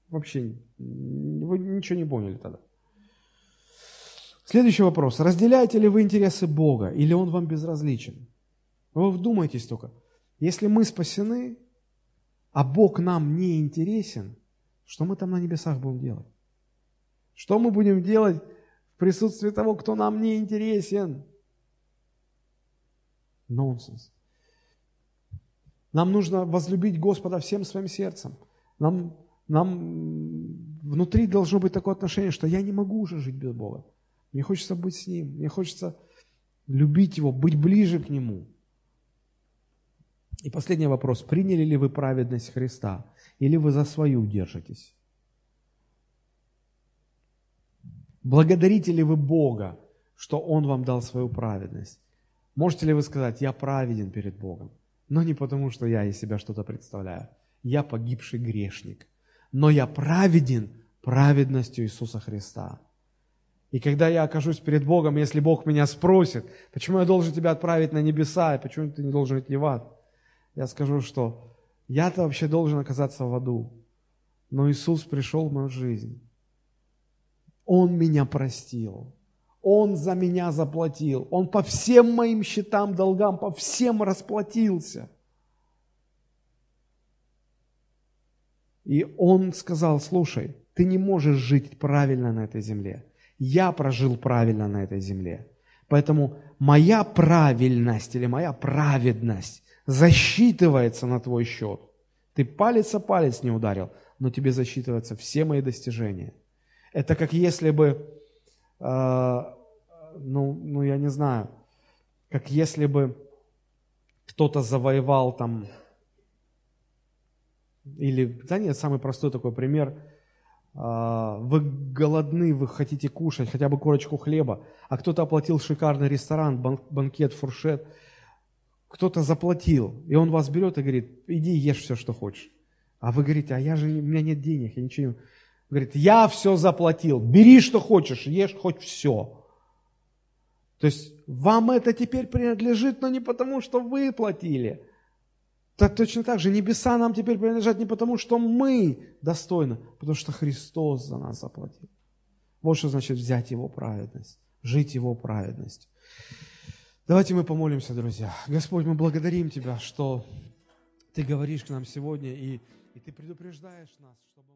вообще вы ничего не поняли тогда. Следующий вопрос. Разделяете ли вы интересы Бога или Он вам безразличен? Вы вдумайтесь только. Если мы спасены, а Бог нам не интересен, что мы там на небесах будем делать? Что мы будем делать в присутствии того, кто нам не интересен? Нонсенс. Нам нужно возлюбить Господа всем своим сердцем. Нам, нам внутри должно быть такое отношение, что я не могу уже жить без Бога. Мне хочется быть с Ним, мне хочется любить Его, быть ближе к Нему. И последний вопрос. Приняли ли вы праведность Христа? Или вы за свою держитесь? Благодарите ли вы Бога, что Он вам дал свою праведность? Можете ли вы сказать, я праведен перед Богом? Но не потому, что я из себя что-то представляю. Я погибший грешник. Но я праведен праведностью Иисуса Христа. И когда я окажусь перед Богом, если Бог меня спросит, почему я должен тебя отправить на небеса, и почему ты не должен идти в ад, я скажу, что я-то вообще должен оказаться в аду. Но Иисус пришел в мою жизнь. Он меня простил. Он за меня заплатил. Он по всем моим счетам, долгам, по всем расплатился. И он сказал, слушай, ты не можешь жить правильно на этой земле я прожил правильно на этой земле. Поэтому моя правильность или моя праведность засчитывается на твой счет. Ты палец о палец не ударил, но тебе засчитываются все мои достижения. Это как если бы, ну, ну я не знаю, как если бы кто-то завоевал там, или, да нет, самый простой такой пример – а, вы голодны, вы хотите кушать хотя бы корочку хлеба, а кто-то оплатил шикарный ресторан, банкет, фуршет, кто-то заплатил, и он вас берет и говорит, иди ешь все, что хочешь. А вы говорите, а я же, у меня нет денег, я ничего не... Говорит, я все заплатил, бери, что хочешь, ешь хоть все. То есть вам это теперь принадлежит, но не потому, что вы платили, так точно так же небеса нам теперь принадлежат не потому, что мы достойны, а потому что Христос за нас заплатил. Вот что значит взять Его праведность, жить Его праведность. Давайте мы помолимся, друзья. Господь, мы благодарим Тебя, что Ты говоришь к нам сегодня, и, и Ты предупреждаешь нас, чтобы.